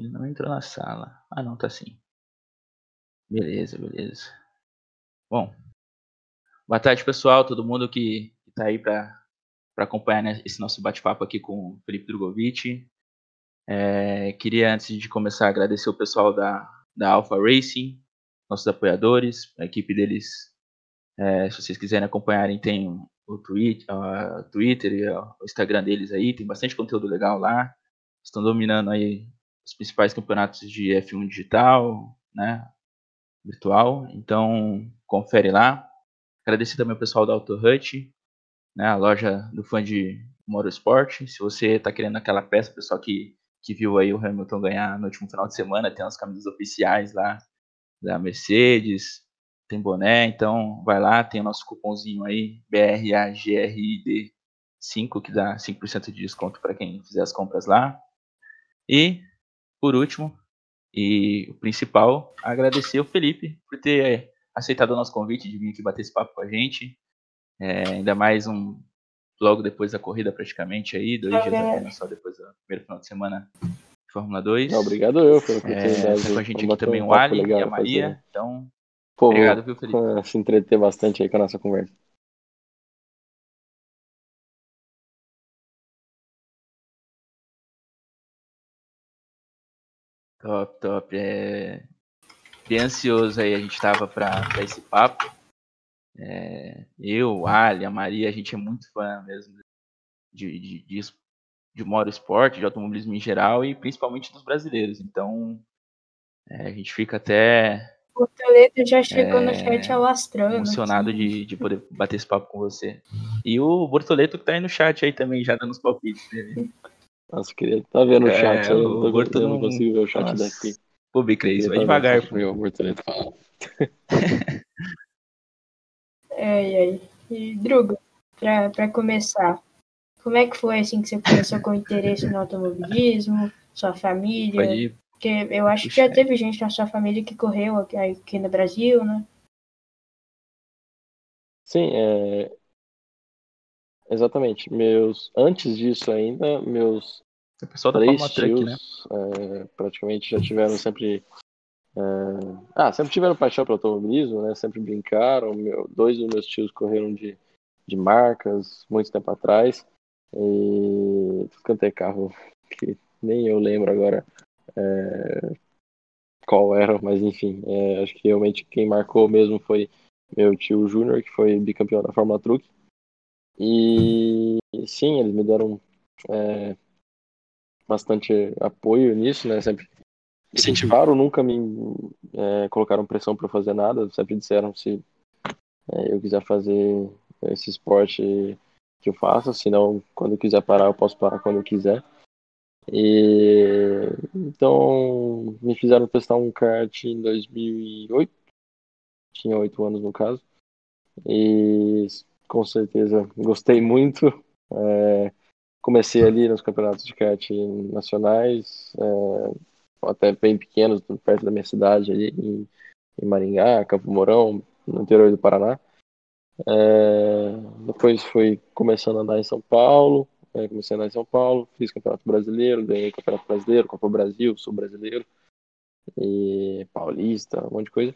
Ele não entrou na sala. Ah, não, tá sim. Beleza, beleza. Bom, boa tarde, pessoal. Todo mundo que, está aí para acompanhar né, esse nosso bate-papo aqui com o Felipe Drogovic. É, queria, antes de começar, agradecer o pessoal da, da Alpha Racing, nossos apoiadores, a equipe deles. É, se vocês quiserem acompanharem, tem o Twitter, uh, Twitter e o Instagram deles aí, tem bastante conteúdo legal lá. Estão dominando aí os principais campeonatos de F1 digital, né, virtual. Então, confere lá. Agradecer também ao pessoal da Auto Hut, né, a loja do fã de Motorsport. Se você está querendo aquela peça, pessoal que, que viu aí o Hamilton ganhar no último final de semana, tem as camisas oficiais lá da Mercedes, tem boné, então vai lá, tem o nosso cupomzinho aí, BRAGRID5, que dá 5% de desconto para quem fizer as compras lá. E, por último, e o principal, agradecer o Felipe por ter é, aceitado o nosso convite de vir aqui bater esse papo com a gente. É, ainda mais um logo depois da corrida praticamente aí, dois dias apenas só depois do primeiro final de semana de Fórmula 2. obrigado eu pela oportunidade. É, com a gente aqui também um o Ali e a Maria. Fazer. Então, Pô, obrigado, viu, Felipe? Se entreter bastante aí com a nossa conversa. Top, top. É... Bem ansioso aí, a gente tava pra, pra esse papo. É... Eu, Ali, a Maria, a gente é muito fã mesmo de, de, de, de motorsport, de automobilismo em geral e principalmente dos brasileiros. Então, é, a gente fica até. O Toledo já chegou é, no chat alastrando. Emocionado de, de poder bater esse papo com você. E o Bortoleto que tá aí no chat aí também, já dando os palpites dele. Nossa, eu queria estar tá vendo o chat. É, eu, o Gorto não, não consigo ver o chat Nossa. daqui. Pô, Bicreis, vai devagar. Pô. O Bortoleto fala. é, e aí? E, Drugo, pra, pra começar, como é que foi assim que você começou com interesse no automobilismo? Sua família? Porque eu acho que já teve gente na sua família que correu aqui, aqui no Brasil, né? Sim, é, Exatamente. Meus antes disso ainda, meus o pessoal da três tios né? é, praticamente já tiveram sempre é... ah sempre tiveram paixão pelo automobilismo, né? Sempre brincaram. Meu, dois dos meus tios correram de, de marcas muito tempo atrás e quanto é carro que nem eu lembro agora é... qual era, mas enfim, é, acho que realmente quem marcou mesmo foi meu tio Júnior, que foi bicampeão da Fórmula Truck e sim, eles me deram é, bastante apoio nisso, né? Sempre incentivaram, nunca me é, colocaram pressão para fazer nada, sempre disseram se é, eu quiser fazer esse esporte que eu faço, senão quando eu quiser parar eu posso parar quando eu quiser. E então me fizeram testar um kart em 2008, tinha oito anos no caso, e com certeza gostei muito. É, comecei ali nos campeonatos de kart nacionais, é, até bem pequenos, perto da minha cidade, ali em, em Maringá, Campo Mourão, no interior do Paraná. É, depois fui começando a andar em São Paulo, é, comecei a andar em São Paulo, fiz Campeonato Brasileiro, ganhei Campeonato Brasileiro, Copa Brasil, Sul Brasileiro, e Paulista, um monte de coisa.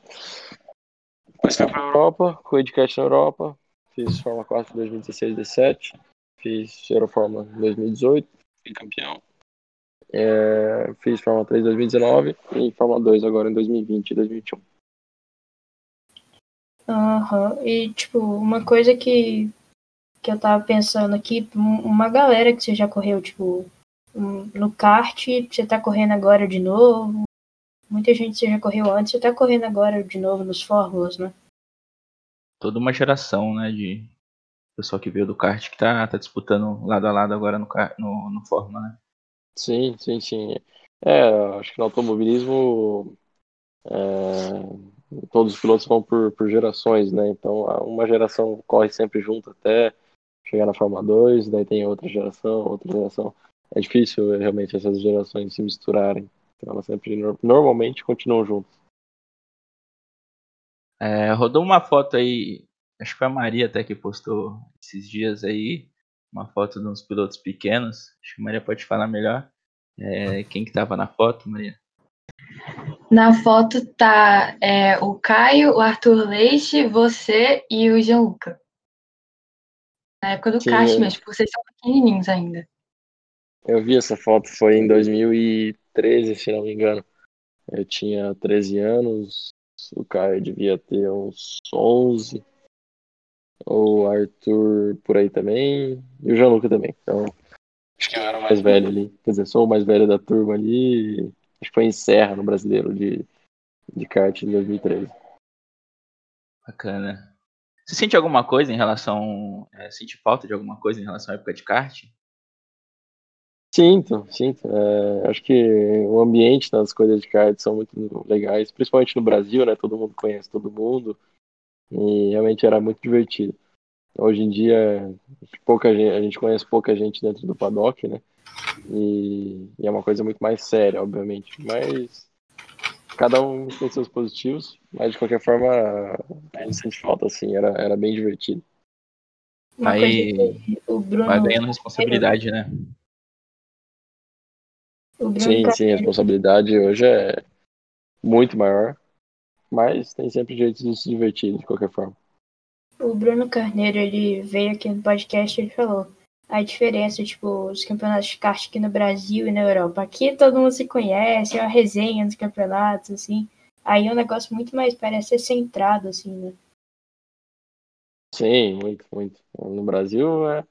Depois fui para a Europa, corri de kart na Europa, Fiz Fórmula 4 em 2016 17. Fiz Eurofórmula em 2018. Fui campeão. É, fiz Fórmula 3 em 2019 e Fórmula 2 agora em 2020 e 2021. Aham, uhum. e tipo, uma coisa que, que eu tava pensando aqui, uma galera que você já correu, tipo, no kart, você tá correndo agora de novo. Muita gente você já correu antes, você tá correndo agora de novo nos Fórmulas, né? toda uma geração, né, de pessoal que veio do kart que tá, tá disputando lado a lado agora no, no, no Fórmula, né? Sim, sim, sim. É, acho que no automobilismo é, todos os pilotos vão por, por gerações, né? Então uma geração corre sempre junto até chegar na Fórmula 2, daí tem outra geração, outra geração. É difícil realmente essas gerações se misturarem. Então elas sempre normalmente continuam juntas. É, rodou uma foto aí, acho que foi a Maria até que postou esses dias aí, uma foto de uns pilotos pequenos. Acho que a Maria pode falar melhor. É, quem que tava na foto, Maria? Na foto tá é, o Caio, o Arthur Leite, você e o Gianluca. Na época do mesmo, porque vocês são pequenininhos ainda. Eu vi essa foto, foi em 2013, se não me engano. Eu tinha 13 anos, o Caio devia ter uns 11, o Arthur por aí também, e o Gianluca também. Então, acho que eu era o mais velho ali. Quer dizer, sou o mais velho da turma ali. Acho que foi em Serra, no Brasileiro de, de kart em 2013. Bacana. Você sente alguma coisa em relação. É, sente falta de alguma coisa em relação à época de kart? Sinto, sinto. É, acho que o ambiente das coisas de kart são muito legais, principalmente no Brasil, né? Todo mundo conhece todo mundo e realmente era muito divertido. Hoje em dia, pouca gente, a gente conhece pouca gente dentro do paddock, né? E, e é uma coisa muito mais séria, obviamente. Mas cada um tem seus positivos, mas de qualquer forma, a gente sente falta, assim, era, era bem divertido. Uma Aí coisa que o Bruno. vai ganhando responsabilidade, né? Sim, tá- sim, a responsabilidade hoje é muito maior, mas tem sempre jeito de se divertir, de qualquer forma. O Bruno Carneiro, ele veio aqui no podcast e ele falou a diferença, tipo, os campeonatos de kart aqui no Brasil e na Europa. Aqui todo mundo se conhece, é uma resenha nos campeonatos, assim. Aí é um negócio muito mais, parece ser centrado, assim, né? Sim, muito, muito. No Brasil é.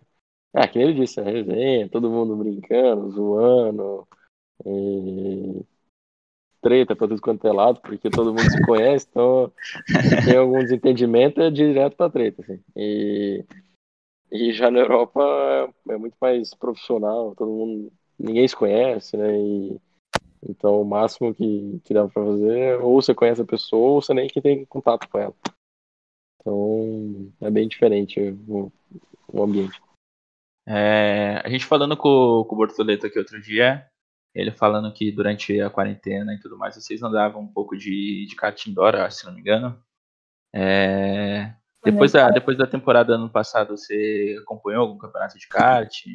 É, que nem ele disse, é resenha, todo mundo brincando, zoando, e treta pra tudo quanto é lado, porque todo mundo se conhece, então tem algum desentendimento é direto pra treta, assim. E, e já na Europa é, é muito mais profissional, todo mundo, ninguém se conhece, né? E, então o máximo que, que dá pra fazer é ou você conhece a pessoa ou você nem que tem contato com ela. Então é bem diferente o, o ambiente. É, a gente falando com, com o Bortoleto aqui outro dia, ele falando que durante a quarentena e tudo mais, vocês andavam um pouco de, de kart indoor, acho, se não me engano. É, depois, da, depois da temporada ano passado, você acompanhou algum campeonato de kart?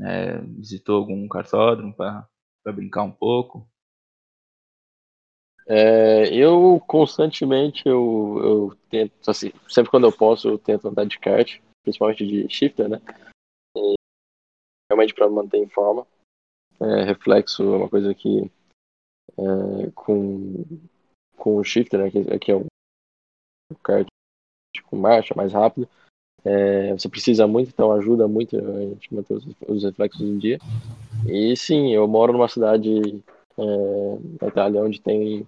É, visitou algum kartódromo para brincar um pouco? É, eu constantemente eu, eu tento, assim, sempre quando eu posso, eu tento andar de kart, principalmente de shifter, né? E, realmente para manter em forma. É, reflexo é uma coisa que é, com, com o shifter, né? Que, que é o kart com marcha mais rápido. É, você precisa muito, então ajuda muito a gente manter os, os reflexos em dia. E sim, eu moro numa cidade é, na Itália onde tem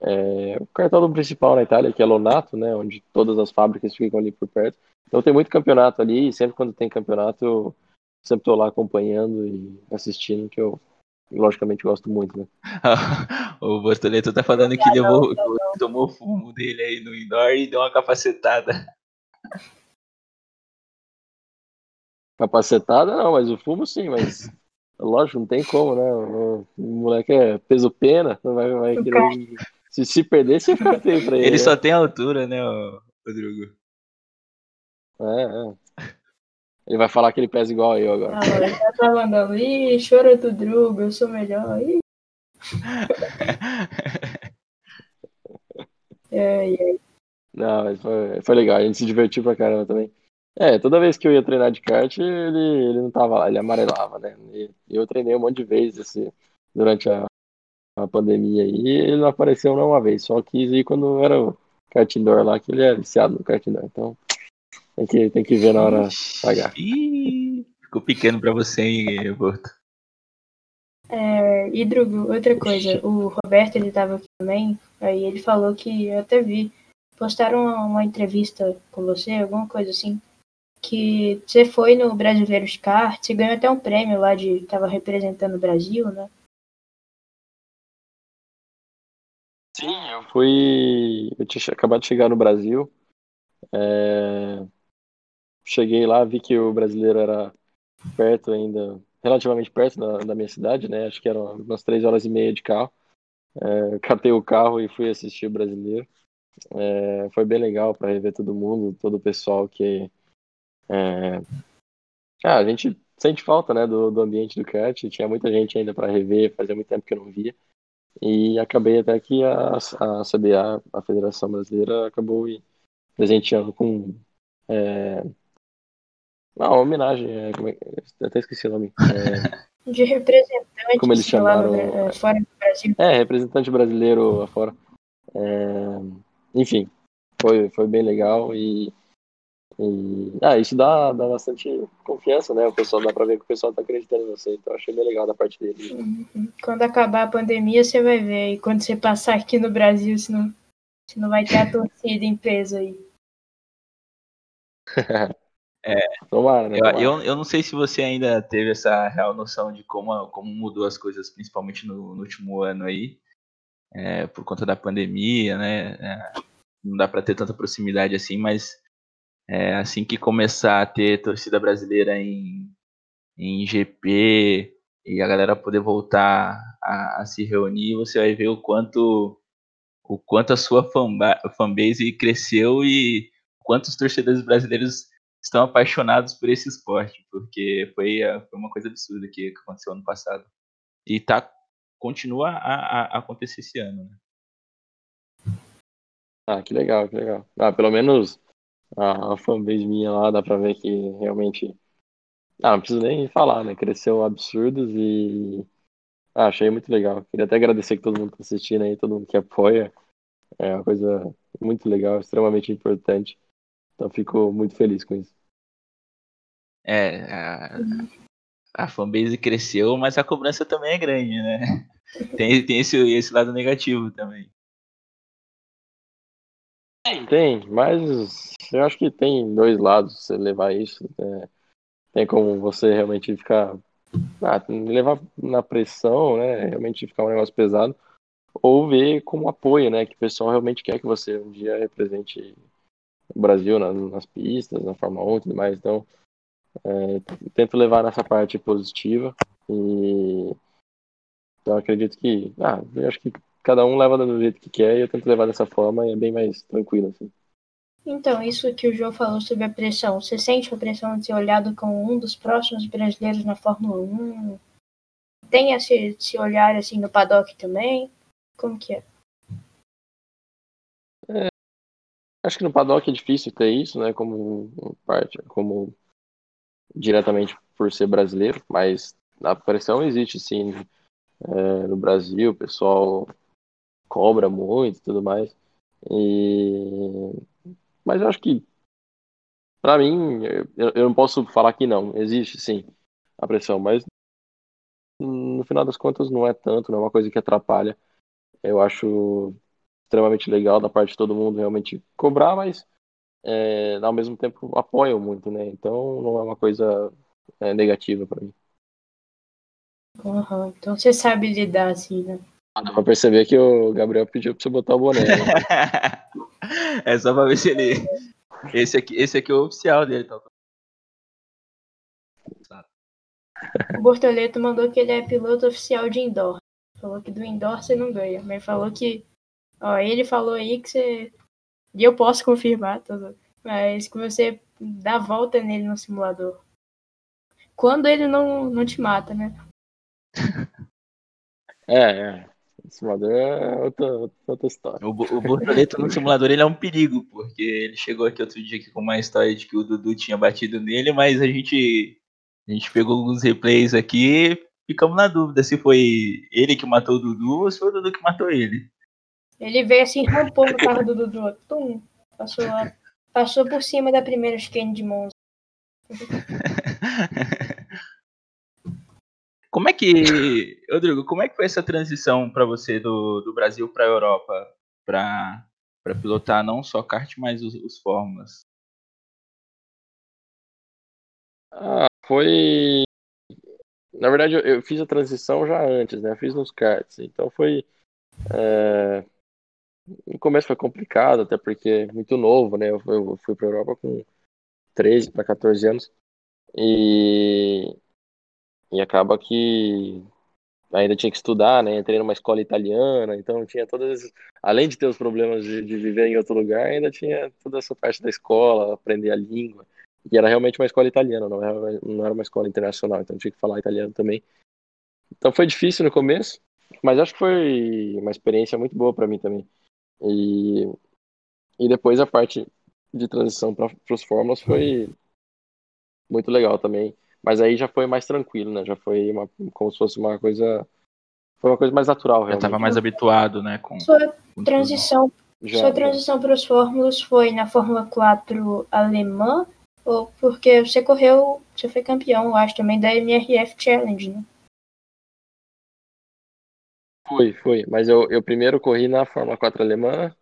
é, o cartódromo principal na Itália, que é Lonato, né, onde todas as fábricas ficam ali por perto. Então tem muito campeonato ali, e sempre quando tem campeonato sempre estou lá acompanhando e assistindo, que eu logicamente gosto muito, né. o Bortoleto tá falando que levou, que tomou fumo dele aí no indoor e deu uma capacetada. Capacetada não, mas o fumo sim, mas lógico, não tem como, né? O, o moleque é peso pena, não vai, vai querer. Se, se perder, você fica feio pra ele. Ele né? só tem altura, né, Rodrigo? É, é. Ele vai falar que ele pesa igual eu agora. Ah, ele já tá mandando, ih, chora do Drugo, eu sou melhor. Ih. É, é. Não, mas foi, foi legal, a gente se divertiu pra caramba também. É, toda vez que eu ia treinar de kart, ele, ele não tava lá, ele amarelava, né? E eu treinei um monte de vezes esse, durante a, a pandemia aí, e ele não apareceu não uma vez, só quis ir quando era o kart indoor lá, que ele é viciado no kart indoor, então tem que, tem que ver na hora pagar. Ih, ficou pequeno pra você, hein, Borto? É, e Drugo, outra coisa, o Roberto ele tava aqui também, aí ele falou que eu até vi, postaram uma, uma entrevista com você, alguma coisa assim, que você foi no Brasileiro de Kart, você ganhou até um prêmio lá de tava representando o Brasil, né? Sim, eu fui. Eu tinha acabado de chegar no Brasil. É, Cheguei lá, vi que o brasileiro era perto ainda, relativamente perto da, da minha cidade, né? Acho que eram umas três horas e meia de carro. É, catei o carro e fui assistir o brasileiro. É, foi bem legal para rever todo mundo, todo o pessoal que. É... Ah, a gente sente falta, né, do, do ambiente do kart. Tinha muita gente ainda para rever, fazia muito tempo que eu não via. E acabei até que a, a CBA, a Federação Brasileira, acabou presenteando com é, uma homenagem, é, como é, até esqueci o nome. É, De representante, Como eles lá, chamaram, eh, fora do Brasil. é, representante brasileiro lá fora. É, enfim, foi, foi bem legal e, e ah, isso dá, dá bastante confiança, né? O pessoal dá pra ver que o pessoal tá acreditando em você, então achei bem legal da parte dele. Uhum. Quando acabar a pandemia, você vai ver. E quando você passar aqui no Brasil, se não, se não vai ter a torcida em peso aí. Tomara, né? Eu, Tomara. eu, eu não sei se você ainda teve essa real noção de como, como mudou as coisas, principalmente no, no último ano aí, é, por conta da pandemia, né? é, não dá para ter tanta proximidade assim, mas é, assim que começar a ter torcida brasileira em, em GP e a galera poder voltar a, a se reunir, você vai ver o quanto o quanto a sua fanba- fanbase cresceu e quantos torcedores brasileiros estão apaixonados por esse esporte, porque foi, a- foi uma coisa absurda que aconteceu ano passado. E tá, continua a, a- acontecer esse ano. Né? Ah, que legal, que legal. Ah, pelo menos a, a fanbase minha lá dá pra ver que realmente. Ah, não preciso nem falar, né? Cresceu absurdos e. Ah, achei muito legal. Queria até agradecer que todo mundo tá assistindo aí, todo mundo que apoia. É uma coisa muito legal, extremamente importante. Então fico muito feliz com isso. É, a, a fanbase cresceu, mas a cobrança também é grande, né? Tem, tem esse, esse lado negativo também. Tem, mas eu acho que tem dois lados você levar isso. né? Tem como você realmente ficar. Ah, levar na pressão, né? Realmente ficar um negócio pesado. Ou ver como apoio, né? Que o pessoal realmente quer que você um dia represente Brasil na- nas pistas, na Fórmula 1 e tudo mais. Então, é, tento levar nessa parte positiva. E então acredito que. Ah, eu acho que cada um leva do jeito que quer e eu tento levar dessa forma e é bem mais tranquilo, assim. Então, isso que o João falou sobre a pressão. Você sente a pressão de ser olhado como um dos próximos brasileiros na Fórmula 1? Tem esse, esse olhar assim no paddock também? Como que é? Acho que no paddock é difícil ter isso, né? Como parte, como diretamente por ser brasileiro, mas a pressão existe sim é, no Brasil, o pessoal cobra muito e tudo mais. E... Mas eu acho que, pra mim, eu, eu não posso falar que não, existe sim a pressão, mas no final das contas não é tanto, não é uma coisa que atrapalha. Eu acho extremamente legal da parte de todo mundo realmente cobrar, mas é, ao mesmo tempo apoiam muito, né? Então não é uma coisa é, negativa pra mim. Aham, Então você sabe lidar assim, né? Dá pra perceber que o Gabriel pediu pra você botar o boné. né? é só pra ver se ele. Esse aqui, esse aqui é o oficial dele. Tá? O Bortoleto mandou que ele é piloto oficial de indoor. Falou que do indoor você não ganha, mas falou que. Ó, ele falou aí que você. E eu posso confirmar, tá? mas que você dá volta nele no simulador. Quando ele não, não te mata, né? É, é. O simulador é outra, outra história. O, o Bortoleto no simulador ele é um perigo, porque ele chegou aqui outro dia aqui com uma história de que o Dudu tinha batido nele, mas a gente, a gente pegou alguns replays aqui e ficamos na dúvida se foi ele que matou o Dudu ou se foi o Dudu que matou ele. Ele veio assim, rampou no carro do Dudu. Tum, passou, lá- passou por cima da primeira chicane de Monza. Como é que, Rodrigo, como é que foi essa transição para você do, do Brasil para a Europa, para para pilotar não só kart, mas os, os fórmulas? Ah, foi. Na verdade, eu, eu fiz a transição já antes, né? Eu fiz nos karts. Então foi. é, No começo foi complicado, até porque é muito novo, né? Eu fui, eu fui para Europa com 13 para 14 anos. E. E acaba que ainda tinha que estudar, né? Entrei numa escola italiana, então tinha todas. Além de ter os problemas de, de viver em outro lugar, ainda tinha toda essa parte da escola, aprender a língua. E era realmente uma escola italiana, não era, não era uma escola internacional, então tinha que falar italiano também. Então foi difícil no começo, mas acho que foi uma experiência muito boa para mim também. E, e depois a parte de transição para os fórmulas foi muito legal também. Mas aí já foi mais tranquilo, né? Já foi uma, como se fosse uma coisa. Foi uma coisa mais natural, realmente. Já estava mais habituado, né? Com, Sua transição, já, sua transição para os fórmulas foi na Fórmula 4 alemã? Ou porque você correu, você foi campeão, eu acho, também da MRF Challenge, né? Foi, foi. Mas eu, eu primeiro corri na Fórmula 4 alemã,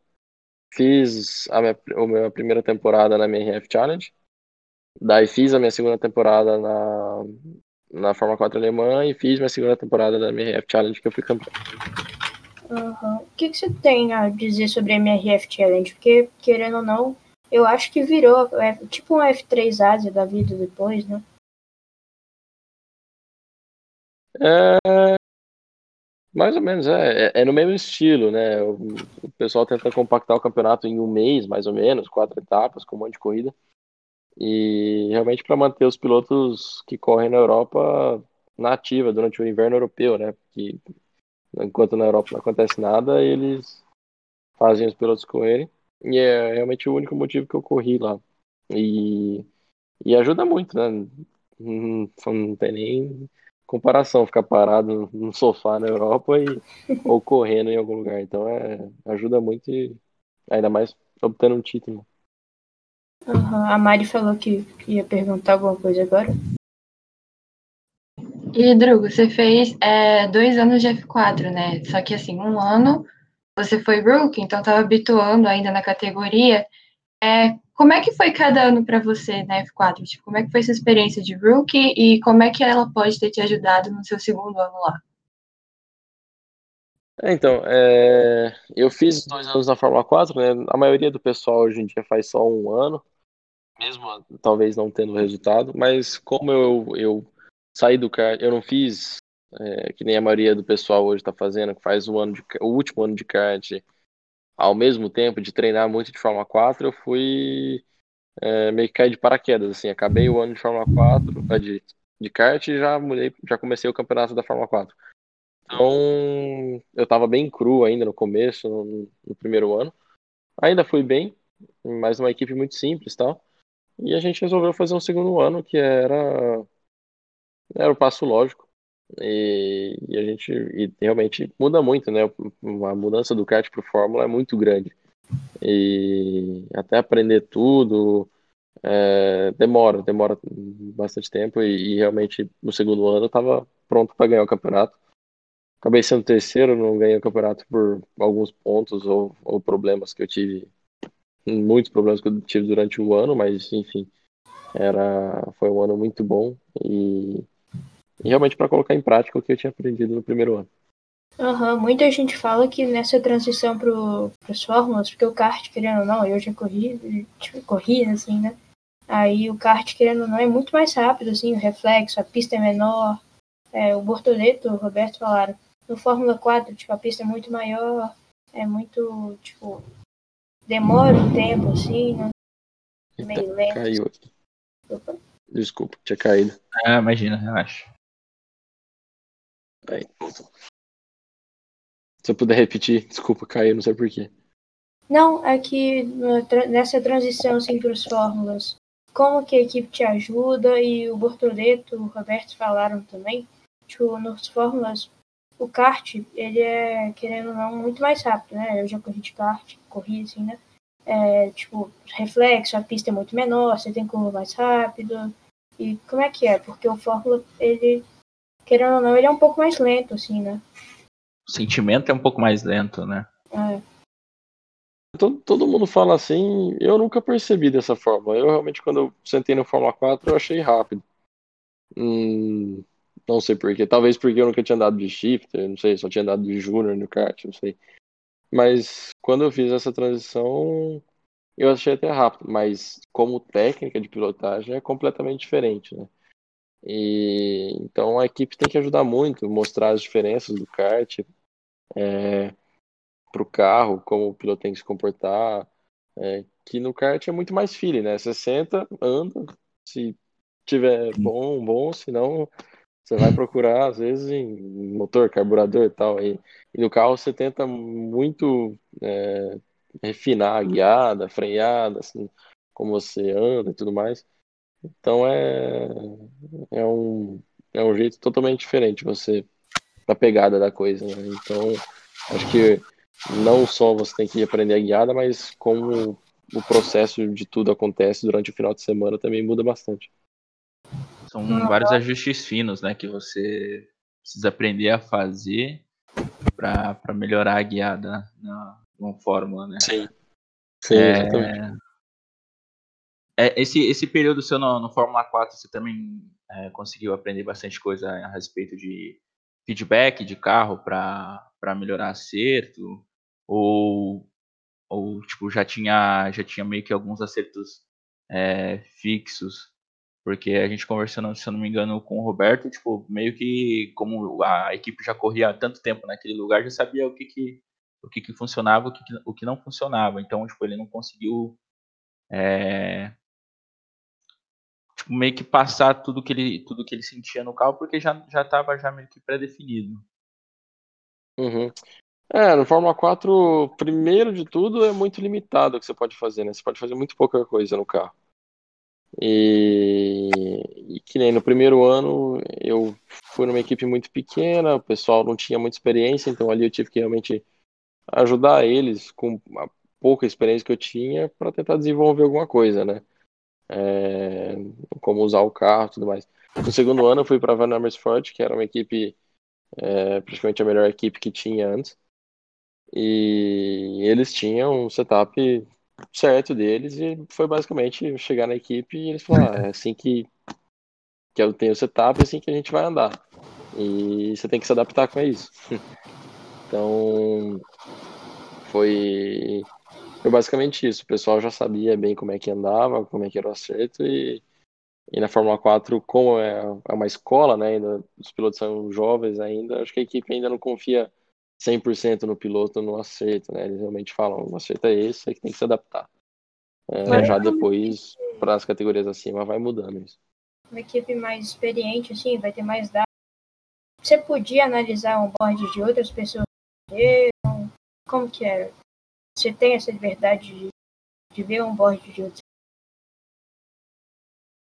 fiz a minha, a minha primeira temporada na MRF Challenge, daí fiz a minha segunda temporada na, na Fórmula 4 alemã e fiz minha segunda temporada da MRF Challenge, que eu fui campeão. Uhum. O que, que você tem a dizer sobre a MRF Challenge? Porque, querendo ou não, eu acho que virou é, tipo um F3 Ásia da vida depois, né? É, mais ou menos, é, é, é no mesmo estilo, né? O, o, pessoal tenta compactar o campeonato em um mês, mais ou menos, quatro etapas, com um monte de corrida. E realmente para manter os pilotos que correm na Europa na ativa durante o inverno europeu, né? Porque enquanto na Europa não acontece nada, eles fazem os pilotos correrem. E é realmente o único motivo que eu corri lá. E, e ajuda muito, né? Não, não tem nem comparação ficar parado no sofá na Europa e, ou correndo em algum lugar. Então é, ajuda muito e ainda mais obtendo um título. Uhum. A Mari falou que, que ia perguntar alguma coisa agora. E, Drugo, você fez é, dois anos de F4, né? Só que, assim, um ano você foi rookie, então estava habituando ainda na categoria. É, como é que foi cada ano para você na F4? Tipo, como é que foi sua experiência de rookie e como é que ela pode ter te ajudado no seu segundo ano lá? É, então, é, eu fiz dois anos na Fórmula 4, né? A maioria do pessoal hoje em dia faz só um ano, mesmo talvez não tendo resultado, mas como eu, eu saí do kart, eu não fiz é, que nem a maioria do pessoal hoje está fazendo, que faz o, ano de, o último ano de kart ao mesmo tempo de treinar muito de Fórmula 4, eu fui é, meio que cair de paraquedas, assim, acabei o ano de Fórmula 4, é, de, de kart e já mudei, já comecei o campeonato da Fórmula 4. Então, eu estava bem cru ainda no começo, no, no, primeiro ano. Ainda fui bem, mas uma equipe muito simples tal. E a gente resolveu fazer um segundo ano que era era o passo lógico. E, e, a gente e realmente muda muito, né? A mudança do kart para Fórmula é muito grande. E até aprender tudo é, demora, demora bastante tempo. E, e, realmente no segundo ano eu estava pronto para ganhar o campeonato. Acabei sendo terceiro, não ganhei o campeonato por alguns pontos ou, ou problemas que eu tive, muitos problemas que eu tive durante o ano, mas enfim, era foi um ano muito bom e e realmente para colocar em prática o que eu tinha aprendido no primeiro ano. Uhum. Muita gente fala que nessa transição para os fórmulas, porque o kart, querendo ou não, eu já corri, tipo, corri, assim, né? Aí o kart, querendo ou não, é muito mais rápido, assim, o reflexo, a pista é menor. É, o Bortoleto, o Roberto falaram, no Fórmula 4, tipo, a pista é muito maior, é muito, tipo, demora um tempo, assim, né? Meio lento. Caiu aqui. Opa. Desculpa, tinha caído. Ah, imagina, relaxa. Aí, Se eu puder repetir, desculpa, caiu, não sei porquê. Não, é que nessa transição assim, para as fórmulas, como que a equipe te ajuda e o Bortoleto, o Roberto falaram também, tipo, nas fórmulas, o kart, ele é, querendo ou não, muito mais rápido, né? Eu já corri de kart, corri assim, né? É, tipo, reflexo, a pista é muito menor, você tem curva mais rápido. E como é que é? Porque o Fórmula, ele querendo ou não, ele é um pouco mais lento, assim, né? O sentimento é um pouco mais lento, né? É. Todo, todo mundo fala assim, eu nunca percebi dessa forma. Eu realmente, quando eu sentei no Fórmula 4, eu achei rápido. Hum, não sei porquê. Talvez porque eu nunca tinha andado de shifter, não sei, só tinha andado de junior no kart, não sei. Mas quando eu fiz essa transição, eu achei até rápido. Mas como técnica de pilotagem é completamente diferente, né? E então a equipe tem que ajudar muito, mostrar as diferenças do kart é, para o carro, como o piloto tem que se comportar. É, que no kart é muito mais feeling, né? Você senta, anda, Se tiver bom, bom, se não, você vai procurar, às vezes, em motor, carburador e tal. E, e no carro você tenta muito é, refinar a guiada, freada, assim, como você anda e tudo mais. Então é, é, um, é um jeito totalmente diferente você da pegada da coisa. Né? Então acho que não só você tem que aprender a guiada, mas como o processo de tudo acontece durante o final de semana também muda bastante. São vários ajustes finos, né, que você precisa aprender a fazer para melhorar a guiada na, na fórmula, né? Sim. Sim, é... exatamente. É, esse, esse período seu no, no Fórmula 4, você também é, conseguiu aprender bastante coisa a respeito de feedback de carro para melhorar acerto? Ou, ou tipo, já tinha, já tinha meio que alguns acertos é, fixos? Porque a gente conversando, se eu não me engano, com o Roberto, tipo, meio que como a equipe já corria há tanto tempo naquele lugar, já sabia o que que, o que, que funcionava, o que, que, o que não funcionava. Então, tipo, ele não conseguiu é, meio que passar tudo que ele tudo que ele sentia no carro porque já já estava já meio que pré-definido. Uhum. É, no Fórmula 4, primeiro de tudo, é muito limitado o que você pode fazer, né? Você pode fazer muito pouca coisa no carro. E, e que nem no primeiro ano eu fui numa equipe muito pequena, o pessoal não tinha muita experiência, então ali eu tive que realmente ajudar eles com a pouca experiência que eu tinha para tentar desenvolver alguma coisa, né? É, como usar o carro e tudo mais. No segundo ano eu fui para Van Amersfoort, que era uma equipe, é, praticamente a melhor equipe que tinha antes. E eles tinham um setup certo deles e foi basicamente chegar na equipe e eles falaram, ah, é assim que, que eu tenho o setup, é assim que a gente vai andar. E você tem que se adaptar com isso. então, foi foi basicamente isso. O pessoal já sabia bem como é que andava, como é que era o acerto e, e na Fórmula 4, como é, é uma escola, né, ainda, os pilotos são jovens ainda, acho que a equipe ainda não confia 100% no piloto no acerto, né? Eles realmente falam, o acerto é esse, é que tem que se adaptar. É, já depois, para as categorias acima, vai mudando isso. Uma equipe mais experiente, assim, vai ter mais dados. Você podia analisar um board de outras pessoas? Como que era? Você tem essa liberdade de, de ver um board de outros?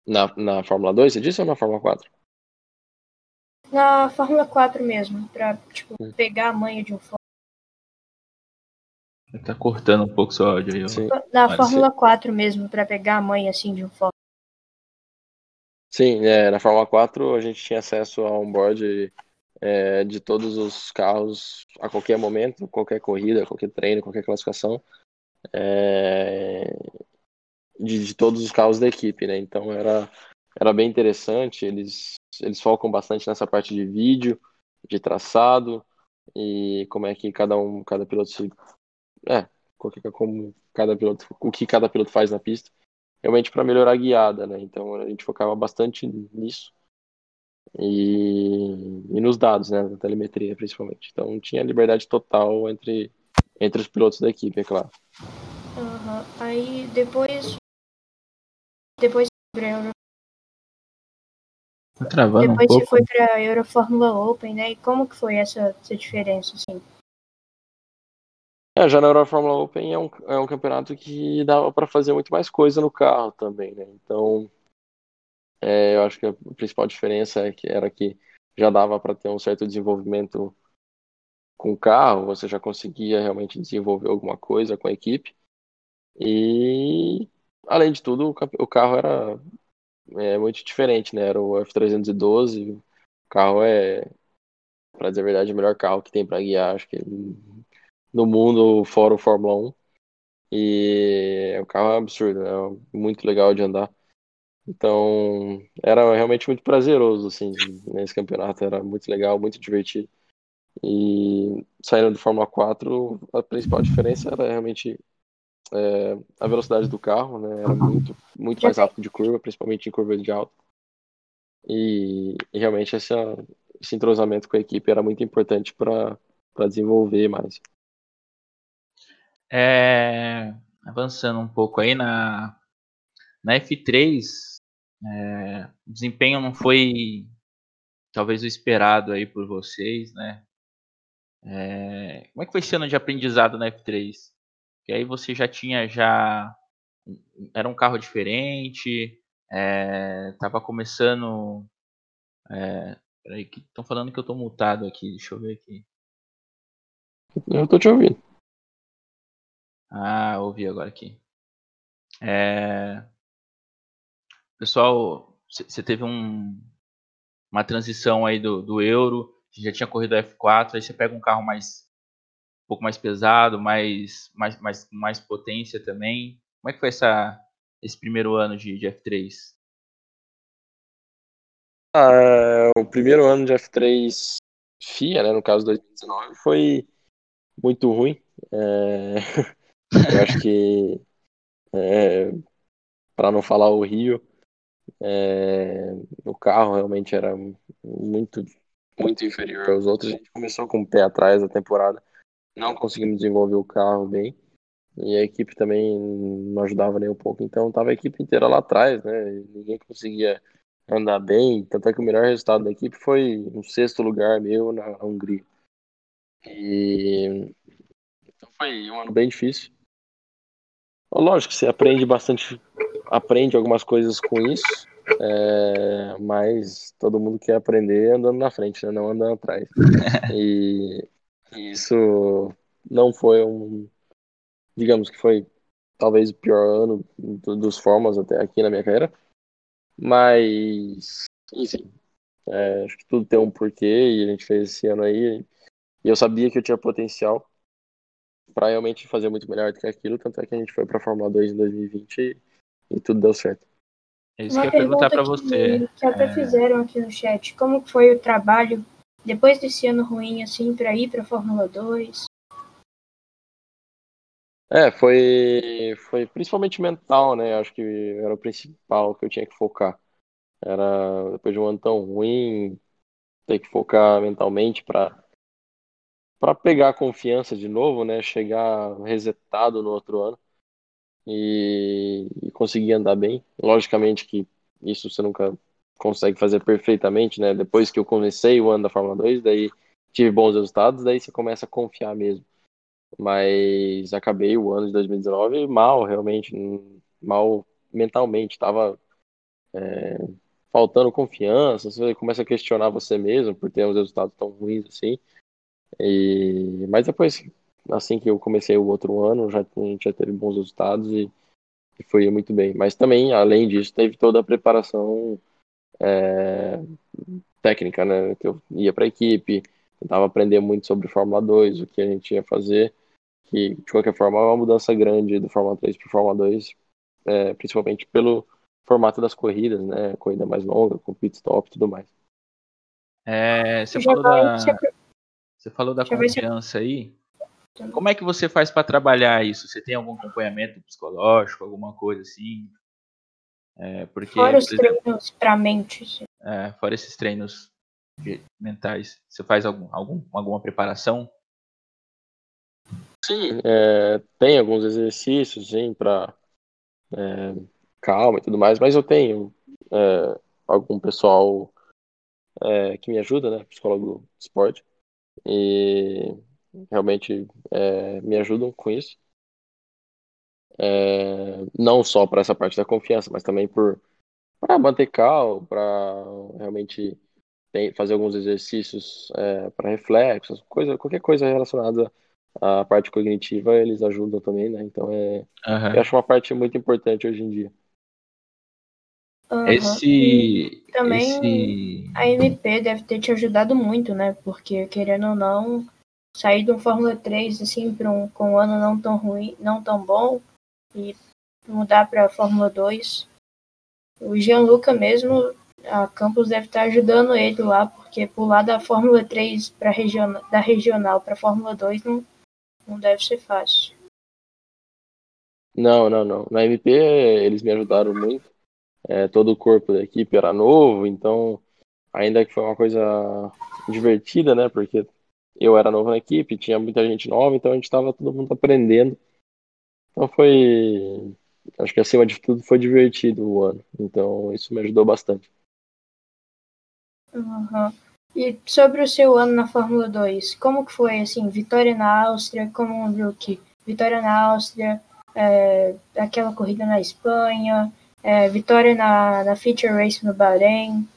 Na, na Fórmula 2, você disse ou na Fórmula 4? Na Fórmula 4 mesmo, pra tipo, hum. pegar a manha de um fórum. Tá cortando um pouco seu áudio aí. Sim. Na Pode Fórmula ser. 4 mesmo, pra pegar a manha assim de um fórum. Sim, é, na Fórmula 4 a gente tinha acesso a um board é, de todos os carros a qualquer momento, qualquer corrida, qualquer treino, qualquer classificação, é, de, de, todos os carros da equipe, né? Então era, era bem interessante, eles, eles focam bastante nessa parte de vídeo, de traçado, e como é que cada um, cada piloto se. É, como cada piloto, o que cada piloto faz na pista, realmente para melhorar a guiada, né? Então a gente focava bastante nisso e, e nos dados, né, na telemetria principalmente. Então tinha liberdade total entre, entre os pilotos da equipe, é claro. Uhum. Aí depois depois Euro... Tá travando depois um você foi para Euro Fórmula Open, né? E como que foi essa, essa diferença, assim? É, já na Euro Fórmula Open é um, é um campeonato que dava para fazer muito mais coisa no carro também, né? Então é, eu acho que a principal diferença é que era que já dava para ter um certo desenvolvimento com o carro, você já conseguia realmente desenvolver alguma coisa com a equipe. E, além de tudo, o carro era é, muito diferente, né? Era o F312, o carro é, para dizer a verdade, o melhor carro que tem para guiar, acho que no mundo, fora o Fórmula 1. E o carro é absurdo, é muito legal de andar. Então, era realmente muito prazeroso, assim, nesse campeonato. Era muito legal, muito divertido. E saindo do Fórmula 4, a principal diferença era realmente é, a velocidade do carro, né? Era muito, muito mais rápido de curva, principalmente em curva de alto. E, e realmente essa, esse entrosamento com a equipe era muito importante para desenvolver mais. É, avançando um pouco aí na, na F3, É, o desempenho não foi talvez o esperado aí por vocês, né? É, como é que foi esse ano de aprendizado na F3? Que aí você já tinha já era um carro diferente, estava é, começando. É, peraí, que estão falando que eu estou multado aqui, deixa eu ver aqui. Eu tô te ouvindo. Ah, ouvi agora aqui. É... Pessoal, você teve um, uma transição aí do, do Euro, já tinha corrido a F4, aí você pega um carro mais um pouco mais pesado, mais, mais, mais, mais potência também. Como é que foi essa, esse primeiro ano de, de F3? Ah, o primeiro ano de F3 FIA, né, no caso 2019, foi muito ruim. É... Eu acho que, é... para não falar horrível, é... o carro realmente era muito, muito inferior aos outros. A gente começou com o pé atrás da temporada, não conseguimos desenvolver o carro bem. E a equipe também não ajudava nem um pouco, então tava a equipe inteira lá atrás, né? Ninguém conseguia andar bem, tanto é que o melhor resultado da equipe foi um sexto lugar meu na Hungria. E então foi um ano bem difícil. Lógico, você aprende bastante, aprende algumas coisas com isso, é, mas todo mundo quer aprender andando na frente, né? não andando atrás. E isso não foi um, digamos que foi talvez o pior ano dos formas até aqui na minha carreira, mas enfim, é, acho que tudo tem um porquê e a gente fez esse ano aí e eu sabia que eu tinha potencial para realmente fazer muito melhor do que aquilo, tanto é que a gente foi para a Fórmula 2 em 2020 e, e tudo deu certo. É isso Uma que eu ia perguntar para você. Que até é... fizeram aqui no chat. Como foi o trabalho depois desse ano ruim, assim, para ir para a Fórmula 2? É, foi, foi principalmente mental, né? Acho que era o principal que eu tinha que focar. Era depois de um ano tão ruim, ter que focar mentalmente para para pegar confiança de novo, né? Chegar resetado no outro ano e, e conseguir andar bem. Logicamente que isso você nunca consegue fazer perfeitamente, né? Depois que eu comecei o ano da Fórmula 2, daí tive bons resultados, daí você começa a confiar mesmo. Mas acabei o ano de 2019 mal, realmente, mal mentalmente, estava é, faltando confiança, você começa a questionar você mesmo por ter uns resultados tão ruins assim. E, mas depois, assim que eu comecei o outro ano, já, a gente já teve bons resultados e, e foi muito bem. Mas também, além disso, teve toda a preparação é, técnica, né? Que eu ia para a equipe, tentava aprender muito sobre Fórmula 2, o que a gente ia fazer, que de qualquer forma é uma mudança grande do Fórmula 3 para Fórmula 2, é, principalmente pelo formato das corridas, né? Corrida mais longa, com pit stop e tudo mais. É, você falou da... Você falou da confiança aí. Como é que você faz para trabalhar isso? Você tem algum acompanhamento psicológico, alguma coisa assim? É, porque, fora os treinos para mente. É, fora esses treinos mentais, você faz algum, algum, alguma preparação? Sim, é, tem alguns exercícios, sim, para é, calma e tudo mais, mas eu tenho é, algum pessoal é, que me ajuda, né, psicólogo de esporte, e realmente é, me ajudam com isso. É, não só para essa parte da confiança, mas também por para manter calmo, para realmente tem, fazer alguns exercícios é, para reflexos, coisa, qualquer coisa relacionada à parte cognitiva, eles ajudam também, né? Então é, uhum. eu acho uma parte muito importante hoje em dia. Uhum. Esse. E também esse... a MP deve ter te ajudado muito, né? Porque, querendo ou não, sair de um Fórmula 3 assim, um, com um ano não tão ruim, não tão bom, e mudar para Fórmula 2. O Gianluca mesmo, a Campos deve estar ajudando ele lá, porque pular da Fórmula 3 para regional, da regional para Fórmula 2 não, não deve ser fácil. Não, não, não. Na MP eles me ajudaram muito é, todo o corpo da equipe era novo, então ainda que foi uma coisa divertida, né? Porque eu era novo na equipe, tinha muita gente nova, então a gente estava todo mundo aprendendo. Então foi acho que acima de tudo foi divertido o ano. Então isso me ajudou bastante. Uhum. E sobre o seu ano na Fórmula 2, como que foi, assim, vitória na Áustria, como um rookie? Vitória na Áustria, é, aquela corrida na Espanha, é, vitória na, na Feature Race no Bahrein.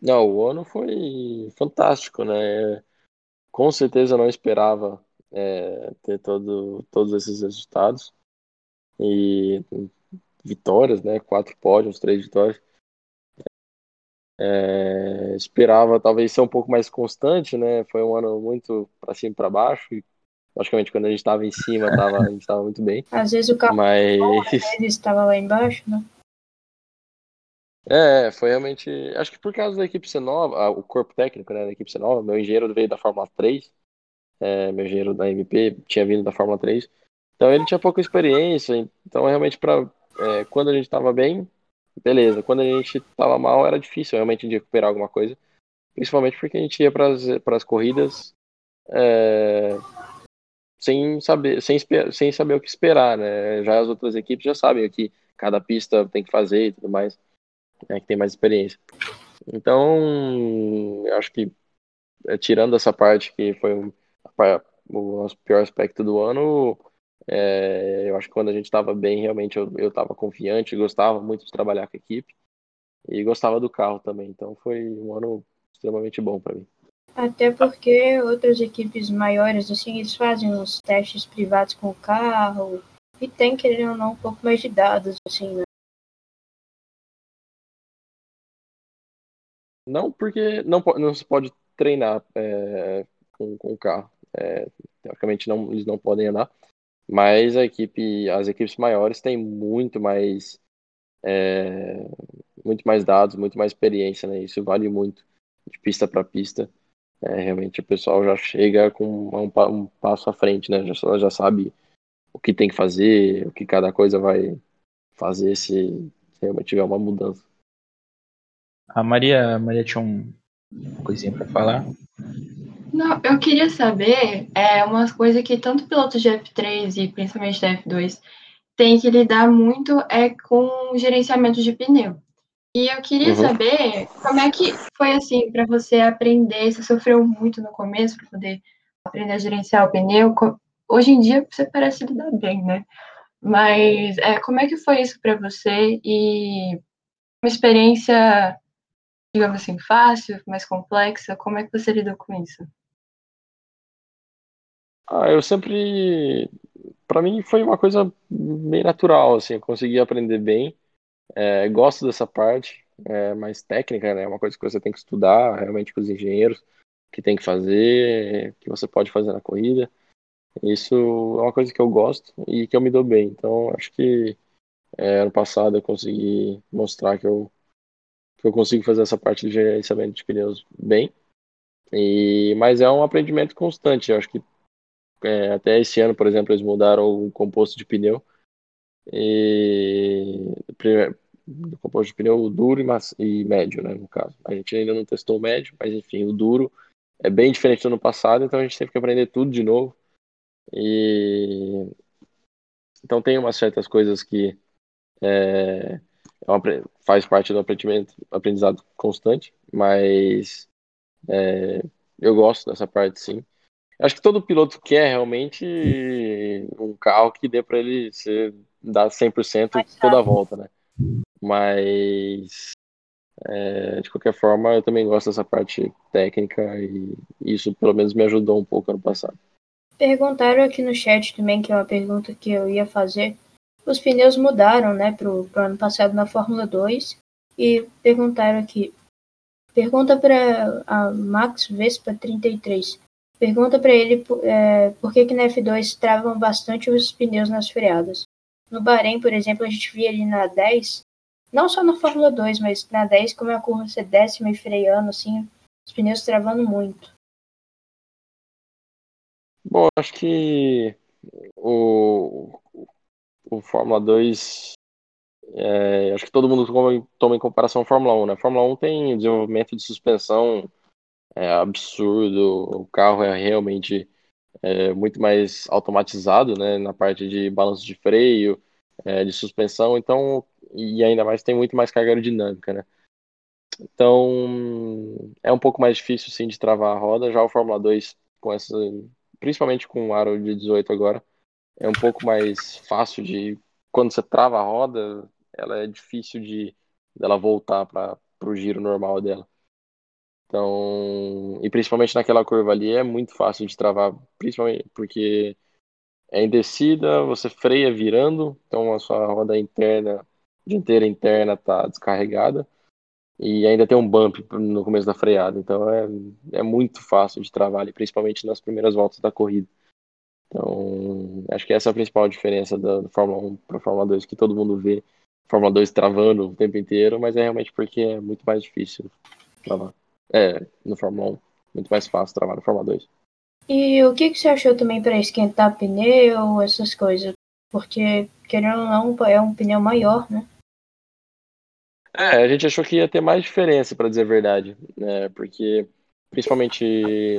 Não, o ano foi fantástico, né? Com certeza não esperava é, ter todo, todos esses resultados e vitórias, né? Quatro pódios, três vitórias. É, esperava talvez ser um pouco mais constante, né? Foi um ano muito para cima e para baixo. E, logicamente, quando a gente estava em cima, tava, a gente estava muito bem. Às vezes o carro mas... estava lá embaixo, né? É, foi realmente. Acho que por causa da equipe ser nova, o corpo técnico né, da equipe ser nova, meu engenheiro veio da Fórmula 3, é, meu engenheiro da MP tinha vindo da Fórmula 3, então ele tinha pouca experiência, então realmente para é, quando a gente estava bem, beleza. Quando a gente estava mal, era difícil realmente de recuperar alguma coisa. Principalmente porque a gente ia para as corridas é, sem, saber, sem, sem saber o que esperar, né? Já as outras equipes já sabem o que cada pista tem que fazer e tudo mais, né? que tem mais experiência. Então, acho que é, tirando essa parte que foi o, o nosso pior aspecto do ano, é, eu acho que quando a gente estava bem, realmente eu estava confiante, gostava muito de trabalhar com a equipe e gostava do carro também. Então foi um ano extremamente bom para mim. Até porque outras equipes maiores, assim, eles fazem uns testes privados com o carro e tem, querendo ou não, um pouco mais de dados, assim, né? Não, porque não, não se pode treinar é, com, com o carro. É, teoricamente não, eles não podem andar. Mas a equipe, as equipes maiores têm muito mais é, muito mais dados, muito mais experiência, né? Isso vale muito de pista para pista. É, realmente o pessoal já chega com um, um, passo à frente, né? Já, já sabe o que tem que fazer, o que cada coisa vai fazer se, realmente tiver uma mudança. A Maria, a Maria tinha um, uma coisinha para falar. Não, eu queria saber é, umas coisas que tanto pilotos de F3 e principalmente da F2 tem que lidar muito é com o gerenciamento de pneu. E eu queria uhum. saber como é que foi assim para você aprender, você sofreu muito no começo para poder aprender a gerenciar o pneu. Hoje em dia você parece lidar bem, né? Mas é, como é que foi isso para você e uma experiência, digamos assim, fácil, mais complexa? Como é que você lidou com isso? Ah, eu sempre. Para mim foi uma coisa bem natural, assim, eu consegui aprender bem. É, gosto dessa parte é, mais técnica, né? É uma coisa que você tem que estudar realmente com os engenheiros, que tem que fazer, que você pode fazer na corrida. Isso é uma coisa que eu gosto e que eu me dou bem. Então, acho que é, ano passado eu consegui mostrar que eu, que eu consigo fazer essa parte de gerenciamento de pneus bem. E, mas é um aprendimento constante. Eu acho que é, até esse ano, por exemplo, eles mudaram o composto de pneu. E o composto de pneu duro e, e, médio, né, no caso. A gente ainda não testou o médio, mas enfim, o duro é bem diferente do ano passado, então a gente teve que aprender tudo de novo. E então tem umas certas coisas que é, é faz parte do aprendizado constante, mas é, eu gosto dessa parte sim. Acho que todo piloto quer realmente um carro que dê para ele ser, dar 100% toda a volta, né? Mas, é, de qualquer forma, eu também gosto dessa parte técnica e isso pelo menos me ajudou um pouco ano passado. Perguntaram aqui no chat também, que é uma pergunta que eu ia fazer. Os pneus mudaram, né, pro, pro ano passado na Fórmula 2 e perguntaram aqui. Pergunta para a Max Vespa 33 Pergunta para ele é, por que, que na F2 travam bastante os pneus nas freadas. No Bahrein, por exemplo, a gente via ali na 10, não só na Fórmula 2, mas na 10, como a curva ser décima e freando, assim, os pneus travando muito. Bom, acho que o, o Fórmula 2, é, acho que todo mundo toma, em comparação a Fórmula 1, né? A Fórmula 1 tem desenvolvimento de suspensão é absurdo, o carro é realmente é, muito mais automatizado, né, na parte de balanço de freio, é, de suspensão, então, e ainda mais tem muito mais carga aerodinâmica, né. Então, é um pouco mais difícil, sim, de travar a roda, já o Fórmula 2, com essa, principalmente com o aro de 18 agora, é um pouco mais fácil de, quando você trava a roda, ela é difícil de dela voltar para o giro normal dela. Então, e principalmente naquela curva ali é muito fácil de travar, principalmente porque é em descida, você freia virando, então a sua roda interna, dianteira interna tá descarregada e ainda tem um bump no começo da freada, então é, é muito fácil de travar ali, principalmente nas primeiras voltas da corrida. Então, acho que essa é a principal diferença da, da Fórmula 1 para a Fórmula 2, que todo mundo vê Fórmula 2 travando o tempo inteiro, mas é realmente porque é muito mais difícil travar. É, no Fórmula 1. Muito mais fácil trabalhar no Fórmula 2. E o que, que você achou também para esquentar pneu, essas coisas? Porque, querendo ou não, é um pneu maior, né? É, a gente achou que ia ter mais diferença, para dizer a verdade. Né? Porque, principalmente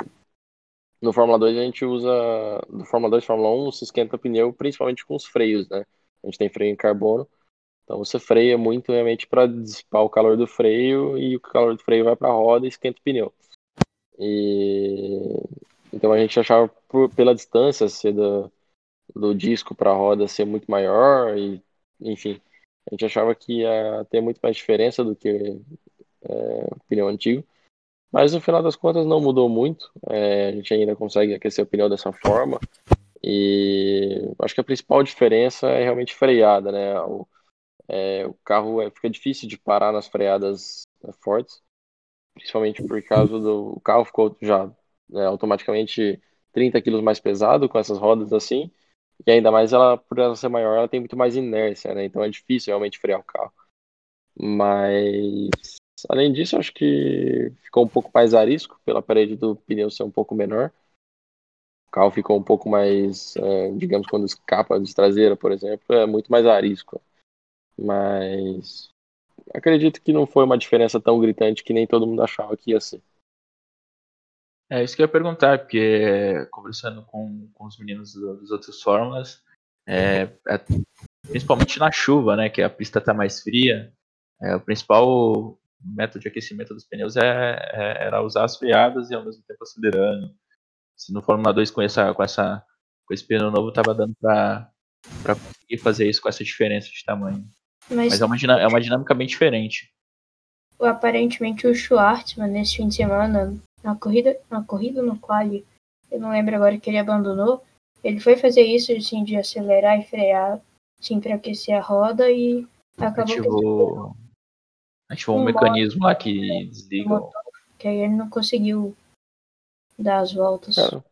no Fórmula 2, a gente usa. No Fórmula 2 Fórmula 1, se esquenta pneu principalmente com os freios, né? A gente tem freio em carbono. Então você freia muito realmente para dissipar o calor do freio e o calor do freio vai para a roda e esquenta o pneu. E então a gente achava por, pela distância ser do, do disco para a roda ser muito maior e enfim a gente achava que ia ter muito mais diferença do que é, o pneu antigo. Mas no final das contas não mudou muito. É, a gente ainda consegue aquecer o pneu dessa forma. E acho que a principal diferença é realmente freada, né? O, é, o carro é, fica difícil de parar nas freadas é, fortes, principalmente por causa do o carro ficou já né, automaticamente 30 quilos mais pesado com essas rodas assim, e ainda mais ela, por ela ser maior, ela tem muito mais inércia, né? Então é difícil realmente frear o carro. Mas além disso, acho que ficou um pouco mais arisco pela parede do pneu ser um pouco menor. O carro ficou um pouco mais, é, digamos, quando escapa de traseira, por exemplo, é muito mais arisco. Mas acredito que não foi uma diferença tão gritante que nem todo mundo achava que ia ser. É isso que eu ia perguntar, porque conversando com, com os meninos dos outros fórmulas, é, é, principalmente na chuva, né, que a pista está mais fria, é, o principal método de aquecimento dos pneus é, é, era usar as freadas e ao mesmo tempo acelerando. Se no Fórmula 2 com, essa, com, essa, com esse pneu novo estava dando para conseguir fazer isso com essa diferença de tamanho. Mas, Mas é, uma, é uma dinâmica bem diferente. Aparentemente o Schwartzman nesse fim de semana, na corrida, na corrida no qual eu não lembro agora que ele abandonou, ele foi fazer isso assim, de acelerar e frear assim, para aquecer a roda e acabou ativou, ativou um, um mecanismo lá que né, desliga. Motor, que aí ele não conseguiu dar as voltas. Cara,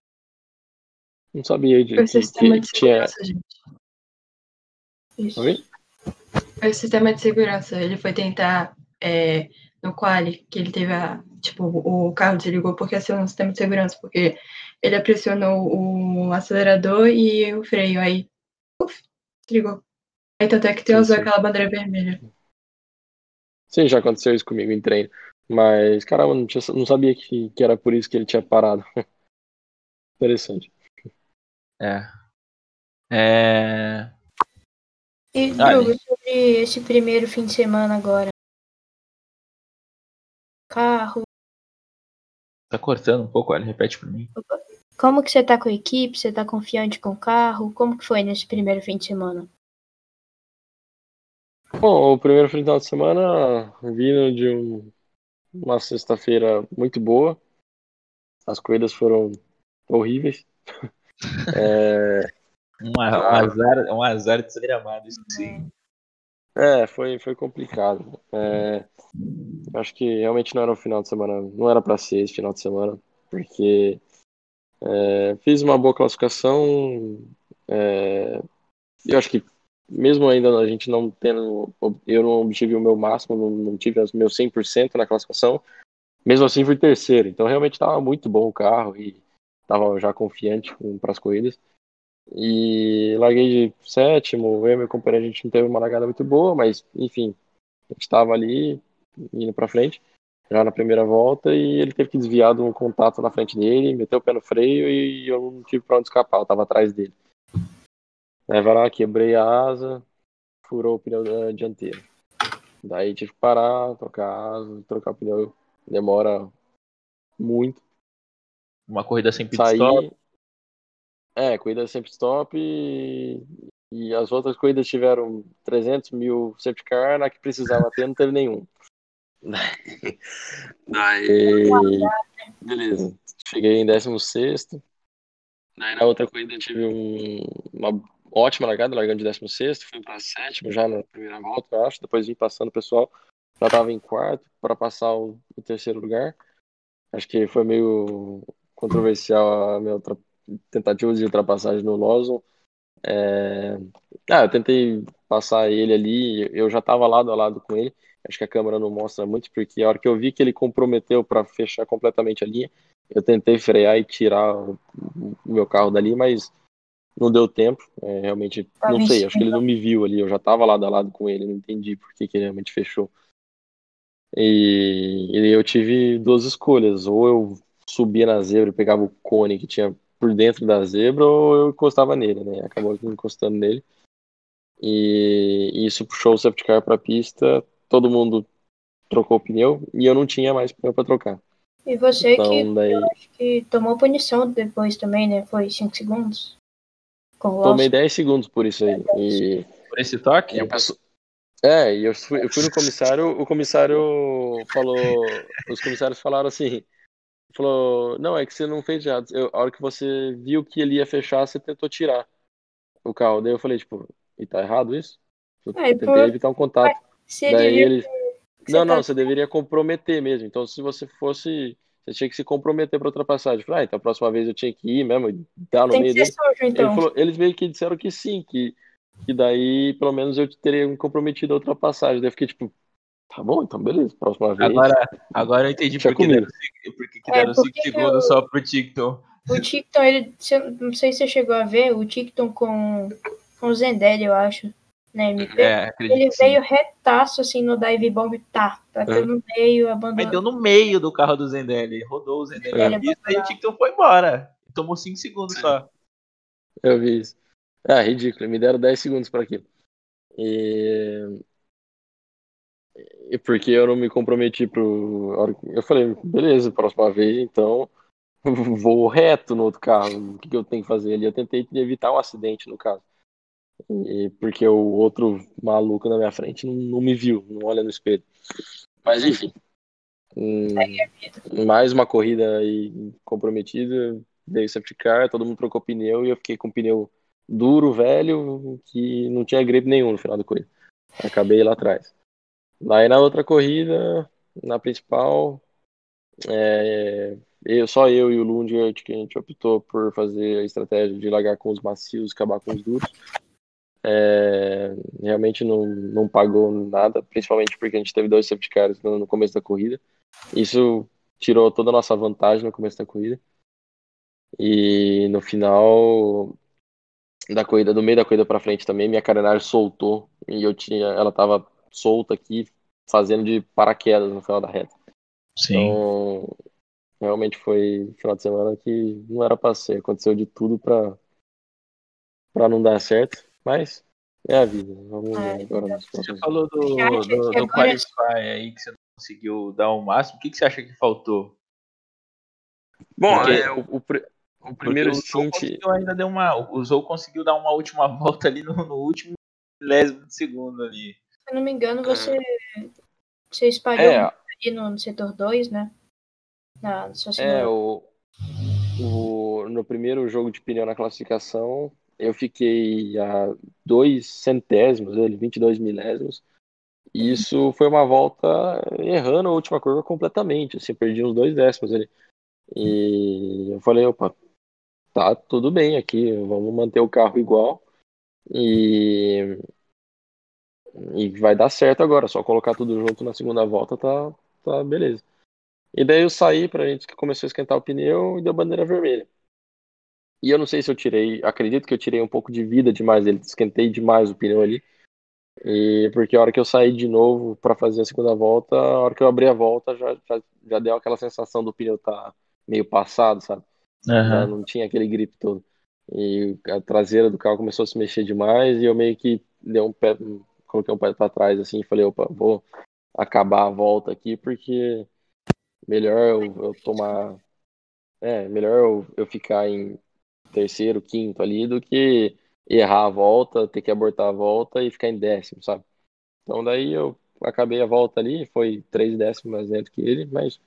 não sabia de que, que, que tinha. Isso. Oi? Foi o sistema de segurança. Ele foi tentar, é, no quali, que ele teve a. Tipo, o carro desligou porque acionou o sistema de segurança, porque ele pressionou o acelerador e o freio. Aí, uf, desligou. Aí tanto é que tem usou aquela bandeira vermelha. Sim, já aconteceu isso comigo em treino. Mas, caramba, não, tinha, não sabia que, que era por isso que ele tinha parado. Interessante. É. É. E, Drugo, sobre esse primeiro fim de semana agora? Carro. Tá cortando um pouco, olha, repete pra mim. Como que você tá com a equipe? Você tá confiante com o carro? Como que foi nesse primeiro fim de semana? Bom, o primeiro final de semana vindo de um, uma sexta-feira muito boa. As corridas foram horríveis. é, um, um, azar, um azar desgramado, isso sim. É, foi, foi complicado. É, acho que realmente não era um final de semana, não era para ser esse final de semana, porque é, fiz uma boa classificação. É, eu acho que mesmo ainda a gente não tendo, eu não obtive o meu máximo, não, não tive o meu 100% na classificação, mesmo assim fui terceiro. Então realmente estava muito bom o carro e estava já confiante para as corridas. E larguei de sétimo, eu e meu companheiro a gente não teve uma largada muito boa, mas enfim, a gente estava ali indo para frente. já na primeira volta e ele teve que desviar de um contato na frente dele, meteu o pé no freio e eu não tive pra onde escapar, eu tava atrás dele. Aí vai lá, quebrei a asa, furou o pneu da dianteiro. Daí tive que parar, trocar a asa, trocar o pneu. Demora muito. Uma corrida sem pit Saí. stop. É, corrida sem pit stop e, e as outras corridas tiveram 300 mil safety car, na que precisava ter não teve nenhum. Daí, beleza. Cheguei em 16. Daí na outra corrida eu tive um- uma ótima largada, largando de 16, fui para sétimo já na primeira volta, eu acho. Depois vim passando o pessoal, já estava em quarto para passar o, o terceiro lugar. Acho que foi meio controversial a minha outra tentativa de ultrapassagem no Lawson. É, Ah, eu tentei passar ele ali, eu já estava lado a lado com ele. Acho que a câmera não mostra muito, porque a hora que eu vi que ele comprometeu para fechar completamente a linha, eu tentei frear e tirar o, meu carro dali, mas não deu tempo. É, realmente, Tava não sei, acho que ele não me viu ali, eu já estava lado a lado com ele, não entendi por que, que ele realmente fechou. E, e eu tive duas escolhas, ou eu subia na zebra e pegava o cone que tinha por dentro da zebra, ou eu encostava nele, né? Acabou encostando nele. E, e isso puxou o safety car para a pista, todo mundo trocou o pneu e eu não tinha mais pneu para trocar. E você que Então, daí acho que tomou punição depois também, né? Foi 5 segundos. Tomei Lawson. 10 segundos por isso aí. E, Por esse toque? e eu passo... É, e eu fui, eu fui no comissário, o comissário falou, os comissários falaram assim, falou, não, é que você não fez errado. Eu, a hora que você viu que ele ia fechar, você tentou tirar o carro. Daí eu falei, tipo, e tá errado isso? Eu É, tentei por- evitar um contato. Se Daí ele ele, você Não, tá- não, você deveria comprometer mesmo. Então, se você fosse. Você tinha que se comprometer para ultrapassagem. Eu Falei, ah, então a próxima vez eu tinha que ir mesmo, e dar no tem meio que dele. sujo, Ele então. falou, eles meio que disseram que sim, que, que daí pelo menos eu teria me comprometido a ultrapassagem. Daí eu fiquei tipo, tá bom, então beleza, próxima vez. Agora, agora eu entendi por que deram, por que que É, deram por 5 que que segundos eu- só pro TikTok. O Ticton, ele. Não sei se você chegou a ver, o Ticton com, com o Zendel, eu acho. Na MP. É, acredito Ele veio retaço assim no dive bomb, tá. Bateu É. no meio, Mas abandonou. deu no meio do carro do Zendelli. Rodou o Zendelli É. e o TikTok foi embora. Tomou 5 segundos só. Eu vi isso. Ah, ridículo. Me deram 10 segundos para aquilo. E... porque eu não me comprometi pro. Eu falei, beleza, próxima vez, então vou reto no outro carro. O que, que eu tenho que fazer ali? Eu tentei evitar um acidente no caso. E porque o outro maluco na minha frente não, não me viu, não olha no espelho. Mas enfim. Hum, mais uma corrida aí comprometida. Dei safety car, todo mundo trocou pneu e eu fiquei com pneu duro, velho, que não tinha gripe nenhum no final da corrida. Acabei lá atrás. Daí na outra corrida, na principal, é, eu, só eu e o Lundgert que a gente optou por fazer a estratégia de largar com os macios acabar com os duros. É, realmente não, não pagou nada, principalmente porque a gente teve dois safety cars no, no começo da corrida. Isso tirou toda a nossa vantagem no começo da corrida. E no final da corrida, do meio da corrida para frente também, minha carenagem soltou e eu tinha, ela tava solta aqui, fazendo de paraquedas no final da reta. Sim. Então, realmente foi um final de semana que não era pra ser. Aconteceu de tudo pra, pra não dar certo, mas é a vida. Vamos ver agora Você próximos falou do, do, do Qualify aí que você não conseguiu dar o máximo. O que, que você acha que faltou? Bom, Porque- é, o, o, o primeiro o stint. conseguiu ainda deu uma. O Zou conseguiu dar uma última volta ali no, no último milésimo de segundo ali. Se eu não me engano, você, você espalhou É, ali no, no setor 2, né? Na sua É, o, o, no primeiro jogo de pneu na classificação, eu fiquei a dois centésimos, ele, 22 milésimos. E isso foi uma volta errando a última curva completamente, assim, perdi uns dois décimos ali. E eu falei, opa, tá tudo bem aqui, vamos manter o carro igual. E, e vai dar certo agora, só colocar tudo junto na segunda volta, tá, tá beleza. E daí eu saí pra gente que começou a esquentar o pneu e deu bandeira vermelha. E eu não sei se eu tirei, acredito que eu tirei um pouco de vida demais dele, esquentei demais o pneu ali. E porque a hora que eu saí de novo para fazer a segunda volta, a hora que eu abri a volta já, já, já deu aquela sensação do pneu tá meio passado, sabe? Já não tinha aquele grip todo. E a traseira do carro começou a se mexer demais e eu meio que dei um pé, coloquei um pé para trás assim e falei, opa, vou acabar a volta aqui porque melhor eu, eu tomar é, melhor eu, eu ficar em terceiro, quinto ali do que errar a volta, ter que abortar a volta e ficar em décimo, sabe? Então daí eu acabei a volta ali, foi três décimos mais lento que ele, mas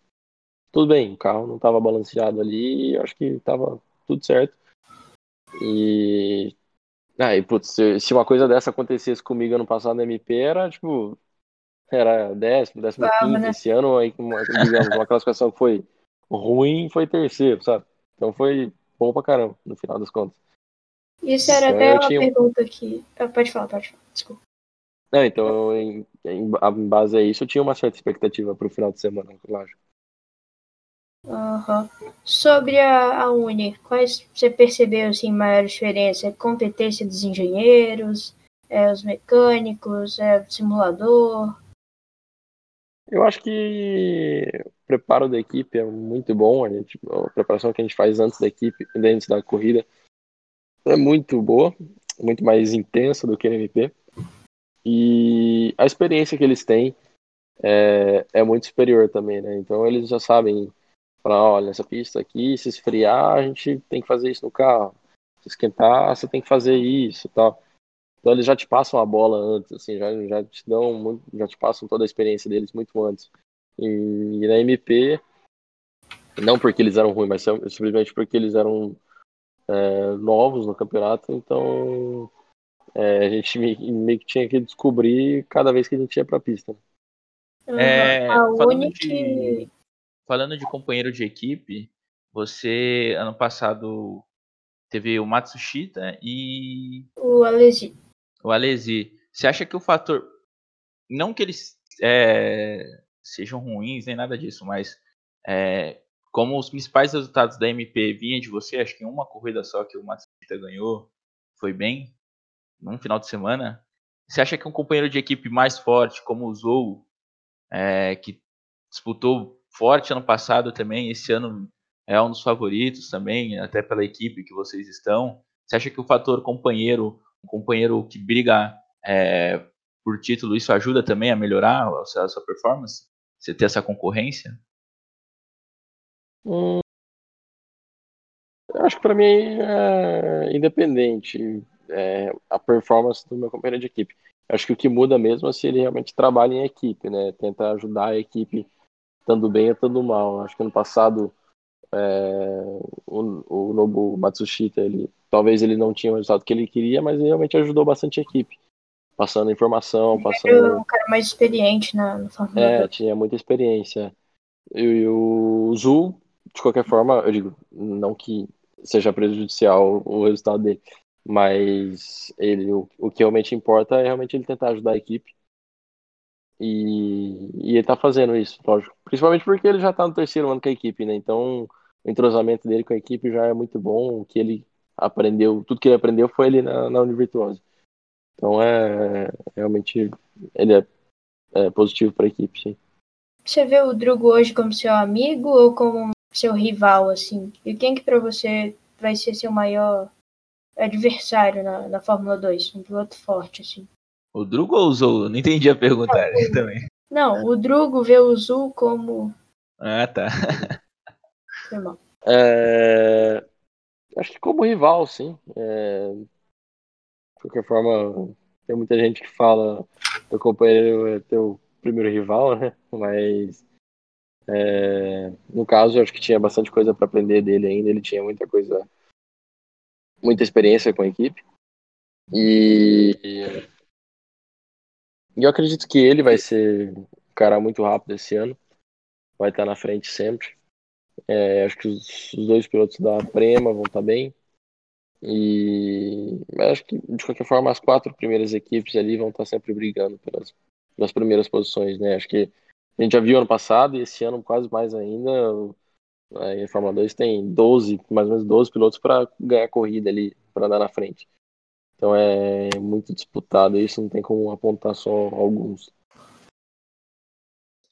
tudo bem, o carro não estava balanceado ali, eu acho que estava tudo certo. E ah, e, putz, se, se uma coisa dessa acontecesse comigo ano passado na MP, era tipo, era décimo, décimo Vamos, quinto, né? esse ano, aí, uma, digamos, uma classificação que foi ruim, foi terceiro, sabe? Então foi bom pra caramba, no final das contas. Isso era Então, até eu uma tinha- pergunta que. Ah, Pode falar, pode falar. Desculpa. É, então, em, em, em base a isso, eu tinha uma certa expectativa pro final de semana, lógico. Aham. Sobre a, a Uni, quais você percebeu assim maior diferença? É competência dos engenheiros, é os mecânicos, é simulador? Eu acho que o preparo da equipe é muito bom. A, gente, a preparação que a gente faz antes da equipe, antes da corrida, é muito boa, muito mais intensa do que no MP. E a experiência que eles têm é, é muito superior também, né? Então eles já sabem falar, olha, essa pista aqui, se esfriar, a gente tem que fazer isso no carro. Se esquentar, você tem que fazer isso e tal. Então eles já te passam a bola antes, assim, já, já te dão muito, já te passam toda a experiência deles muito antes. E, e na MP, não porque eles eram ruins, mas sim- simplesmente porque eles eram é, novos no campeonato, então é, a gente meio, meio que tinha que descobrir cada vez que a gente ia pra pista. É, a Uni que. de, falando de companheiro de equipe, você ano passado teve o Matsushita e O Alesi. o Alesi. Você acha que o fator. Não que eles é, sejam ruins nem nada disso, mas é, como os principais resultados da MP vinham de você, acho que em uma corrida só que o Matsushita ganhou, foi bem, num final de semana. Você acha que um companheiro de equipe mais forte, como o Zou, é, que disputou forte ano passado também, esse ano é um dos favoritos também, até pela equipe que vocês estão. Você acha que o fator companheiro, um companheiro que briga é, por título, isso ajuda também a melhorar a sua, a sua performance? Você ter essa concorrência? Hum, eu acho que pra mim é independente é, a performance do meu companheiro de equipe. Acho que o que muda mesmo é se ele realmente trabalha em equipe, né? Tenta ajudar a equipe estando bem ou estando mal. Acho que ano passado é, o, o Nobu Matsushita, ele, talvez ele não tinha o resultado que ele queria, mas ele realmente ajudou bastante a equipe. Passando informação, Era passando um cara mais experiente na, na Fórmula É, 2. tinha muita experiência. E, e o Zul, de qualquer forma, eu digo, não que seja prejudicial o resultado dele, mas ele, o, o que realmente importa é realmente ele tentar ajudar a equipe. E, e ele tá fazendo isso, lógico. Principalmente porque ele já tá no terceiro ano com a equipe, né? Então, o entrosamento dele com a equipe já é muito bom. O que ele aprendeu, tudo que ele aprendeu foi ali na, na Univirtuosa. Então, é realmente ele é, é positivo para a equipe, sim. Você vê o Drugo hoje como seu amigo ou como seu rival, assim? E quem que pra você vai ser seu maior adversário na, na Fórmula 2? Um piloto forte, assim. O Drugo ou o Zou? Não entendi a pergunta também. Não, o Drugo vê o Zul como. Ah, tá. Foi mal. É, Acho que como rival, sim. É, De qualquer forma, tem muita gente que fala que o companheiro é teu primeiro rival, né? Mas é, no caso, eu acho que tinha bastante coisa para aprender dele ainda. Ele tinha muita coisa, muita experiência com a equipe. E, e eu acredito que ele vai ser um cara muito rápido esse ano. Vai estar na frente sempre. É, acho que os, os dois pilotos da Prema vão estar bem. E acho que, de qualquer forma, as quatro primeiras equipes ali vão estar sempre brigando pelas, pelas primeiras posições, né? Acho que a gente já viu ano passado e esse ano quase mais ainda. o- A Fórmula 2 tem 12, mais ou menos 12 pilotos para ganhar corrida ali, para andar na frente. Então é muito disputado isso, não tem como apontar só alguns.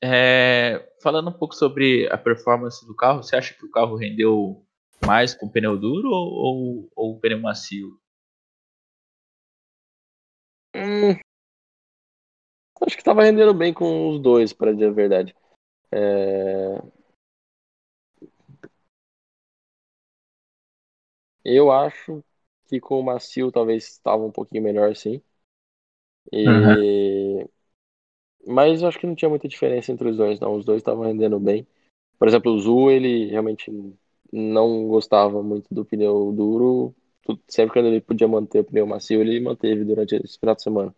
É, falando um pouco sobre a performance do carro, você acha que o carro rendeu mais com pneu duro ou, ou, ou pneu macio? Hum, acho que estava rendendo bem com os dois, para dizer a verdade. É... Eu acho que com o macio talvez estava um pouquinho melhor, sim. E... Uhum. Mas eu acho que não tinha muita diferença entre os dois, não. Os dois estavam rendendo bem. Por exemplo, o Zu, ele realmente não gostava muito do pneu duro. Sempre quando ele podia manter o pneu macio, ele manteve durante esse final de semana.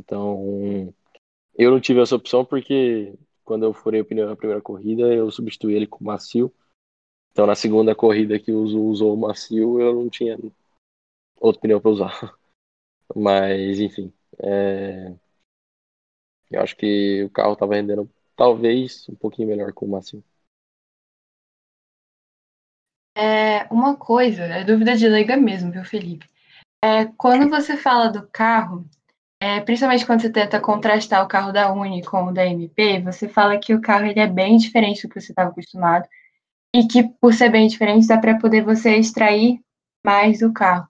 Então, eu não tive essa opção porque quando eu furei o pneu na primeira corrida, eu substituí ele com macio. Então, na segunda corrida que o Zu usou o macio, eu não tinha outro pneu para usar. Mas, enfim. É... Eu acho que o carro estava rendendo talvez um pouquinho melhor com o macio. É, uma coisa, é dúvida de leiga mesmo, viu, Felipe? É, quando você fala do carro, é, principalmente quando você tenta contrastar o carro da Uni com o da MP, você fala que o carro ele é bem diferente do que você estava acostumado e que, por ser bem diferente, dá para poder você extrair mais do carro.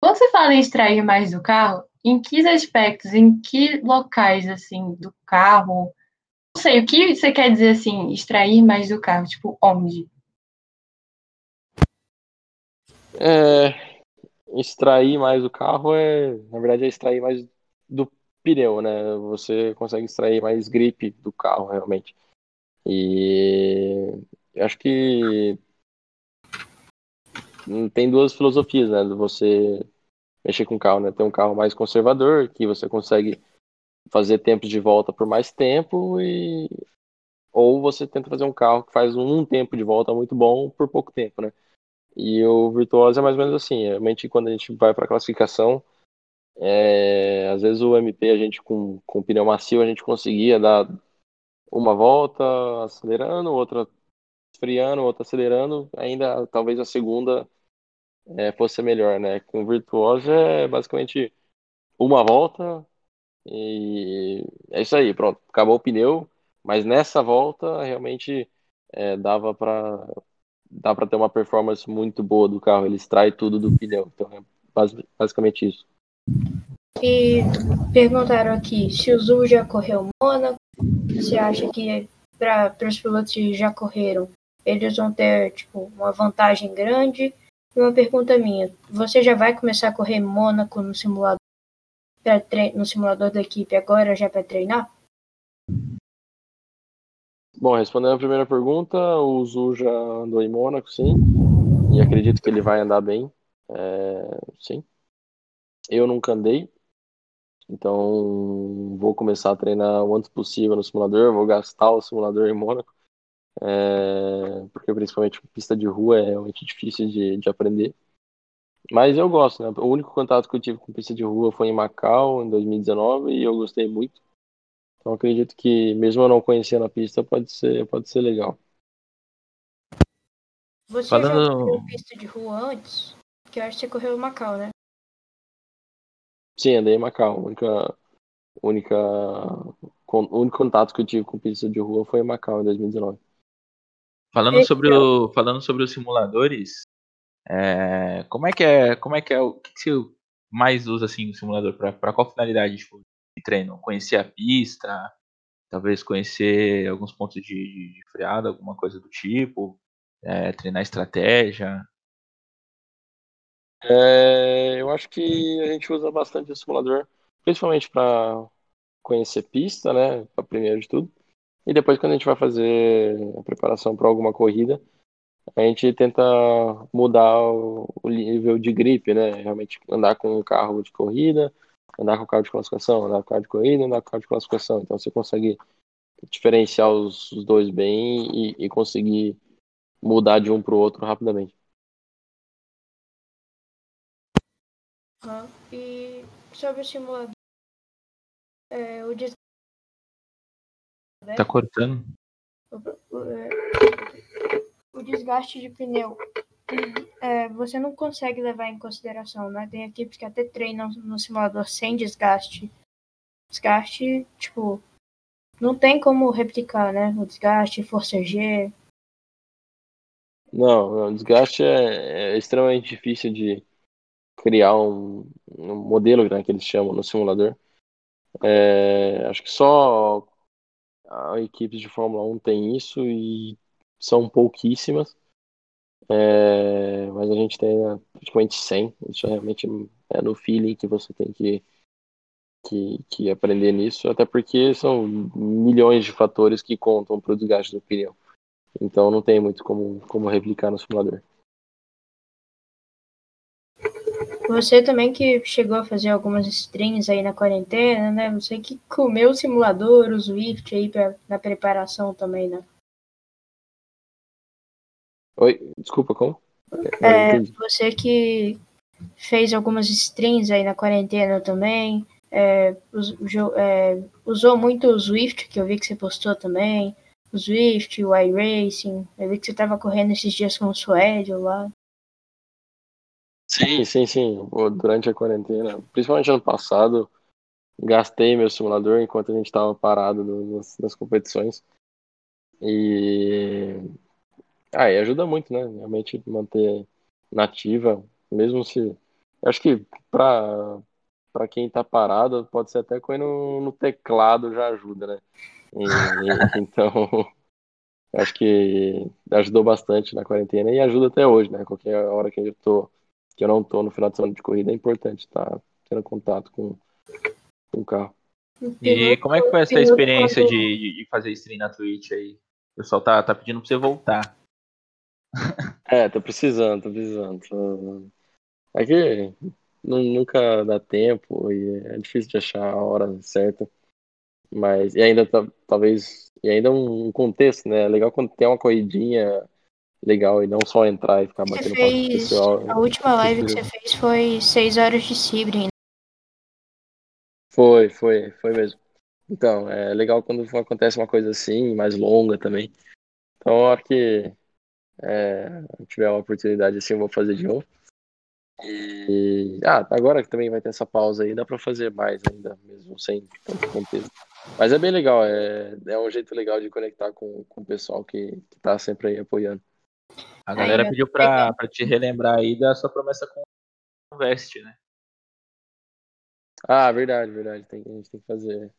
Quando você fala em extrair mais do carro, em que aspectos, em que locais, assim, do carro? Não sei, o que você quer dizer, assim, extrair mais do carro? Tipo, onde? É, extrair mais o carro é, na verdade, é extrair mais do pneu, né? Você consegue extrair mais grip do carro, realmente. E acho que tem duas filosofias, né? Você mexer com o carro, né? Tem um carro mais conservador, que você consegue fazer tempos de volta por mais tempo e ou você tenta fazer um carro que faz um tempo de volta muito bom por pouco tempo, né? E o Virtuoso é mais ou menos assim. Realmente, quando a gente vai para classificação, é, às vezes o MP, a gente com, com pneu macio, a gente conseguia dar uma volta acelerando, outra esfriando, outra acelerando. Ainda talvez a segunda é, fosse melhor, né? Com Virtuoso é basicamente uma volta e é isso aí, pronto. Acabou o pneu, mas nessa volta realmente é, dava para dá para ter uma performance muito boa do carro. Ele extrai tudo do pneu. Então é basicamente isso. E perguntaram aqui se o Zul já correu Mônaco. Você acha que para os pilotos que já correram, eles vão ter tipo uma vantagem grande? Uma pergunta minha: você já vai começar a correr Mônaco no simulador, no simulador da equipe agora já para treinar? Bom, respondendo a primeira pergunta, o Zu já andou em Mônaco, sim. E acredito que ele vai andar bem. É, sim. Eu nunca andei. Então vou começar a treinar o antes possível no simulador. Vou gastar o simulador em Mônaco. É, porque principalmente pista de rua é realmente difícil de, de aprender. Mas eu gosto, né? O único contato que eu tive com pista de rua foi em Macau, em 2019, e eu gostei muito. Então acredito que mesmo eu não conhecendo a pista, pode ser, pode ser legal. Você Falando... já correu pista de rua antes? Que eu acho que você correu em Macau, né? Sim, andei em Macau. única, única, o único contato que eu tive com pista de rua foi em Macau, em 2019. Falando sobre, o, falando sobre os simuladores, é, como é que é, como é que é, o que, que você mais usa assim no simulador para qual finalidade? Tipo, de treino? Conhecer a pista, talvez conhecer alguns pontos de, de, de freada, alguma coisa do tipo, é, treinar estratégia. É, eu acho que a gente usa bastante o simulador, principalmente para conhecer pista, né? Primeiro de tudo. E depois, quando a gente vai fazer a preparação para alguma corrida, a gente tenta mudar o, o nível de gripe, né? Realmente andar com um carro de corrida, andar com carro de classificação, andar com carro de corrida, andar com carro de classificação. Então você consegue diferenciar os, dois bem e, e, conseguir mudar de um para o outro rapidamente. Ah, e sobre o simulador, é, o. Tá cortando. O, o, é, o, desgaste de pneu é, você não consegue levar em consideração, né? Tem equipes que até treinam no simulador sem desgaste. Desgaste, tipo, não tem como replicar, né? O desgaste, força G. Não, o desgaste é, é extremamente difícil de criar um, um modelo né, que eles chamam no simulador. É, acho que só a equipes de Fórmula 1 tem isso e são pouquíssimas. É, mas a gente tem né, praticamente 100. Isso realmente é no feeling que você tem que, que, que aprender nisso, até porque são milhões de fatores que contam para o desgaste do pneu. Então não tem muito como, como replicar no simulador. Você também que chegou a fazer algumas streams aí na quarentena, né? Você que comeu o simulador, o Swift aí pra, na preparação também, né? Oi, desculpa, como? É, você que fez algumas streams aí na quarentena também, é, é, usou muito o Swift, que eu vi que você postou também, o Swift, o iRacing, eu vi que você estava correndo esses dias com o Suédio lá. Sim, sim, sim. Durante a quarentena, principalmente ano passado, gastei meu simulador enquanto a gente estava parado nas, nas, competições. E. Ah, e ajuda muito, né? Realmente manter nativa, mesmo se. Eu acho que para para quem está parado, pode ser até no, no teclado já ajuda, né? E, então, acho que ajudou bastante na quarentena e ajuda até hoje, né? Qualquer hora que eu tô que eu não tô no final de semana de corrida, é importante estar tá tendo contato com, com o carro. E como é que foi essa experiência de, de fazer stream na Twitch aí? O pessoal tá, tá pedindo pra você voltar. É, tô precisando, tô precisando. É que nunca dá tempo e é difícil de achar a hora certa. Mas, e ainda talvez, e ainda um contexto, né? É legal quando tem uma corridinha legal e não só entrar e ficar você batendo fez, papo pessoal. A última live que você fez foi 6 horas de Sibrin. Foi, foi, foi mesmo. Então, é legal quando acontece uma coisa assim, mais longa também. Então, a hora que é, tiver uma oportunidade assim, eu vou fazer de novo. E ah, agora que também vai ter essa pausa aí, dá para fazer mais ainda, mesmo sem tanto contexto. Mas é bem legal, é, é um jeito legal de conectar com, com o pessoal que, que tá sempre aí apoiando. A galera pediu pra, pra te relembrar aí da sua promessa com o Vest, né? Ah, verdade, verdade. Tem, a gente tem que fazer.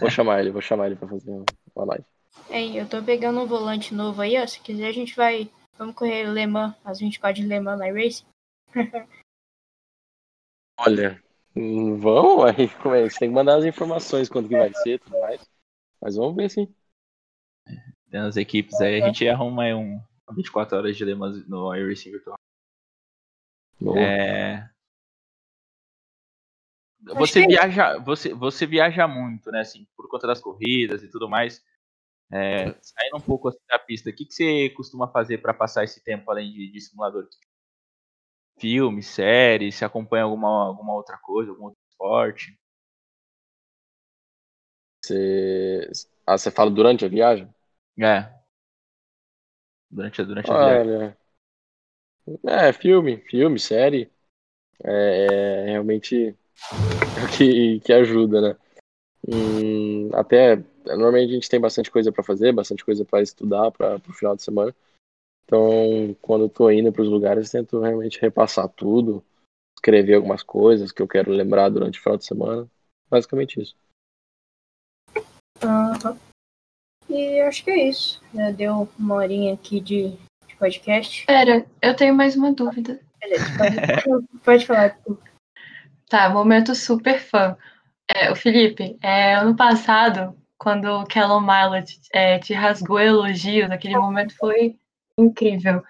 vou chamar ele, vou chamar ele pra fazer uma live. É, eu tô pegando um volante novo aí, ó. Se quiser, a gente vai. Vamos correr Le Mans, as 24 de Le Mans na Race. Olha, vamos, aí, como é? Você tem que mandar as informações quando que vai ser e tudo mais. Mas vamos ver sim. Tem as equipes aí, a gente arruma aí um 24 horas de Le Mans no iRacing virtual. É... Você viaja, você, você viaja muito, né? Assim, por conta das corridas e tudo mais. É, saindo um pouco assim, da pista, o que, que você costuma fazer para passar esse tempo além de, de simulador? Filme, série, se acompanha alguma, alguma outra coisa, algum outro esporte? Você... Ah, você fala durante a viagem? É. Durante, durante a viagem. É, filme, filme, série. É, é realmente o que, que ajuda, né? Hum, até normalmente a gente tem bastante coisa para fazer, bastante coisa para estudar para o final de semana. Então, quando eu tô indo para os lugares, tento realmente repassar tudo, escrever algumas coisas que eu quero lembrar durante o final de semana. Basicamente isso. Uhum. E acho que é isso. Já deu uma horinha aqui de, de podcast. Pera, eu tenho mais uma dúvida. Beleza, pode, pode falar. Tá, momento super fã. É, o Felipe, é, ano passado, quando o Callum Milot é, te rasgou elogios, aquele momento foi incrível.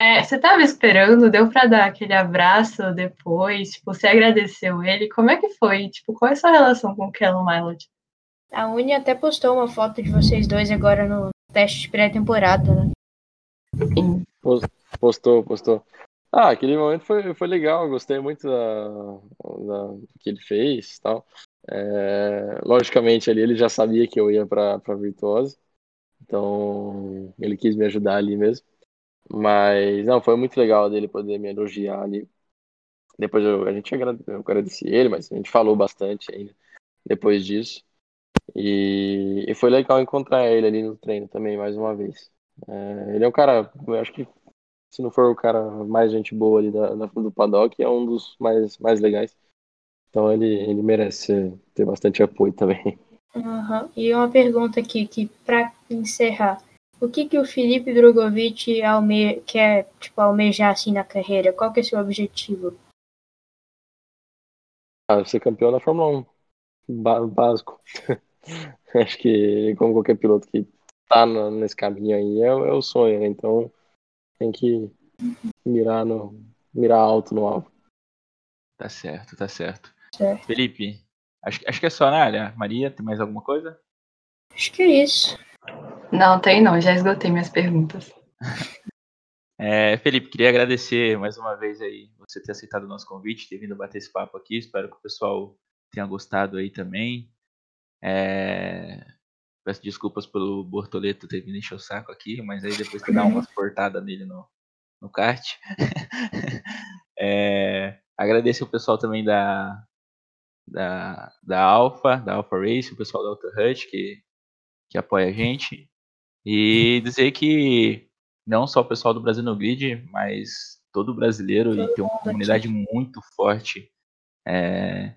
É, você estava esperando, deu para dar aquele abraço depois, tipo, você agradeceu ele, como é que foi? Tipo, qual é a sua relação com o Callum Milot? A Uni até postou uma foto de vocês dois agora no teste de pré-temporada, né? Postou, postou. Ah, aquele momento foi, foi legal, gostei muito da, da, que ele fez tal. É, logicamente ali ele já sabia que eu ia para Virtuosa, então ele quis me ajudar ali mesmo. Mas, não, foi muito legal dele poder me elogiar ali. Depois eu, a gente agrade, eu agradeci ele, mas a gente falou bastante ainda depois disso. E, e foi legal encontrar ele ali no treino também, mais uma vez. É, ele é um cara, eu acho que se não for o cara mais gente boa ali da, da, do paddock, é um dos mais, mais legais. Então ele, ele merece ter bastante apoio também. Uhum. E uma pergunta aqui, que para encerrar, o que que o Felipe Drogovic alme quer tipo, almejar assim na carreira? Qual que é o seu objetivo? Ah, ser campeão da Fórmula 1. Básico. Acho que como qualquer piloto que tá nesse caminho aí é, é o sonho, né? Então tem que mirar no mirar alto no alvo. Tá certo, tá certo. Certo. Felipe, acho, acho que é só, né? Maria, tem mais alguma coisa? Acho que é isso. Não, tem não, já esgotei minhas perguntas. É, Felipe, queria agradecer mais uma vez aí você ter aceitado o nosso convite, ter vindo bater esse papo aqui. Espero que o pessoal tenha gostado aí também. É, peço desculpas pelo Bortoleto ter vindo encher o saco aqui, mas aí depois que dá umas portadas nele no, no kart. é, agradecer o pessoal também da, da, da Alpha, da Alpha Race, o pessoal da Auto Hut que, que apoia a gente. E dizer que não só o pessoal do Brasil no Grid, mas todo brasileiro e tem uma comunidade muito forte. É,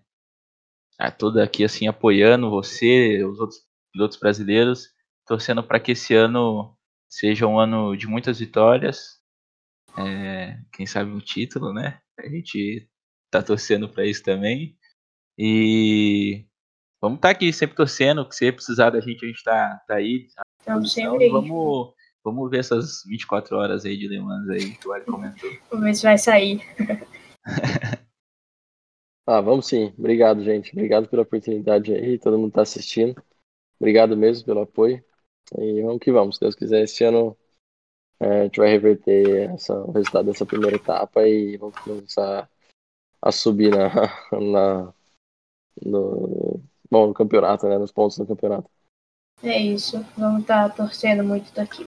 é toda aqui assim apoiando você, os outros pilotos brasileiros, torcendo para que esse ano seja um ano de muitas vitórias. É, quem sabe um título, né? A gente tá torcendo para isso também. E vamos estar tá aqui sempre torcendo, que se precisar da gente, a gente tá, tá aí. Estamos sempre aí. Vamos, vamos ver essas 24 horas aí de Le Mans aí que o Ali comentou. Vamos ver se vai sair. ah, vamos sim. Obrigado, gente. Obrigado pela oportunidade aí. Todo mundo tá assistindo. Obrigado mesmo pelo apoio. E vamos que vamos. Se Deus quiser, esse ano é, a gente vai reverter essa, o resultado dessa primeira etapa e vamos começar a subir na, na, no, bom, no campeonato, né? Nos pontos do campeonato. É isso. Vamos estar tá torcendo muito daqui.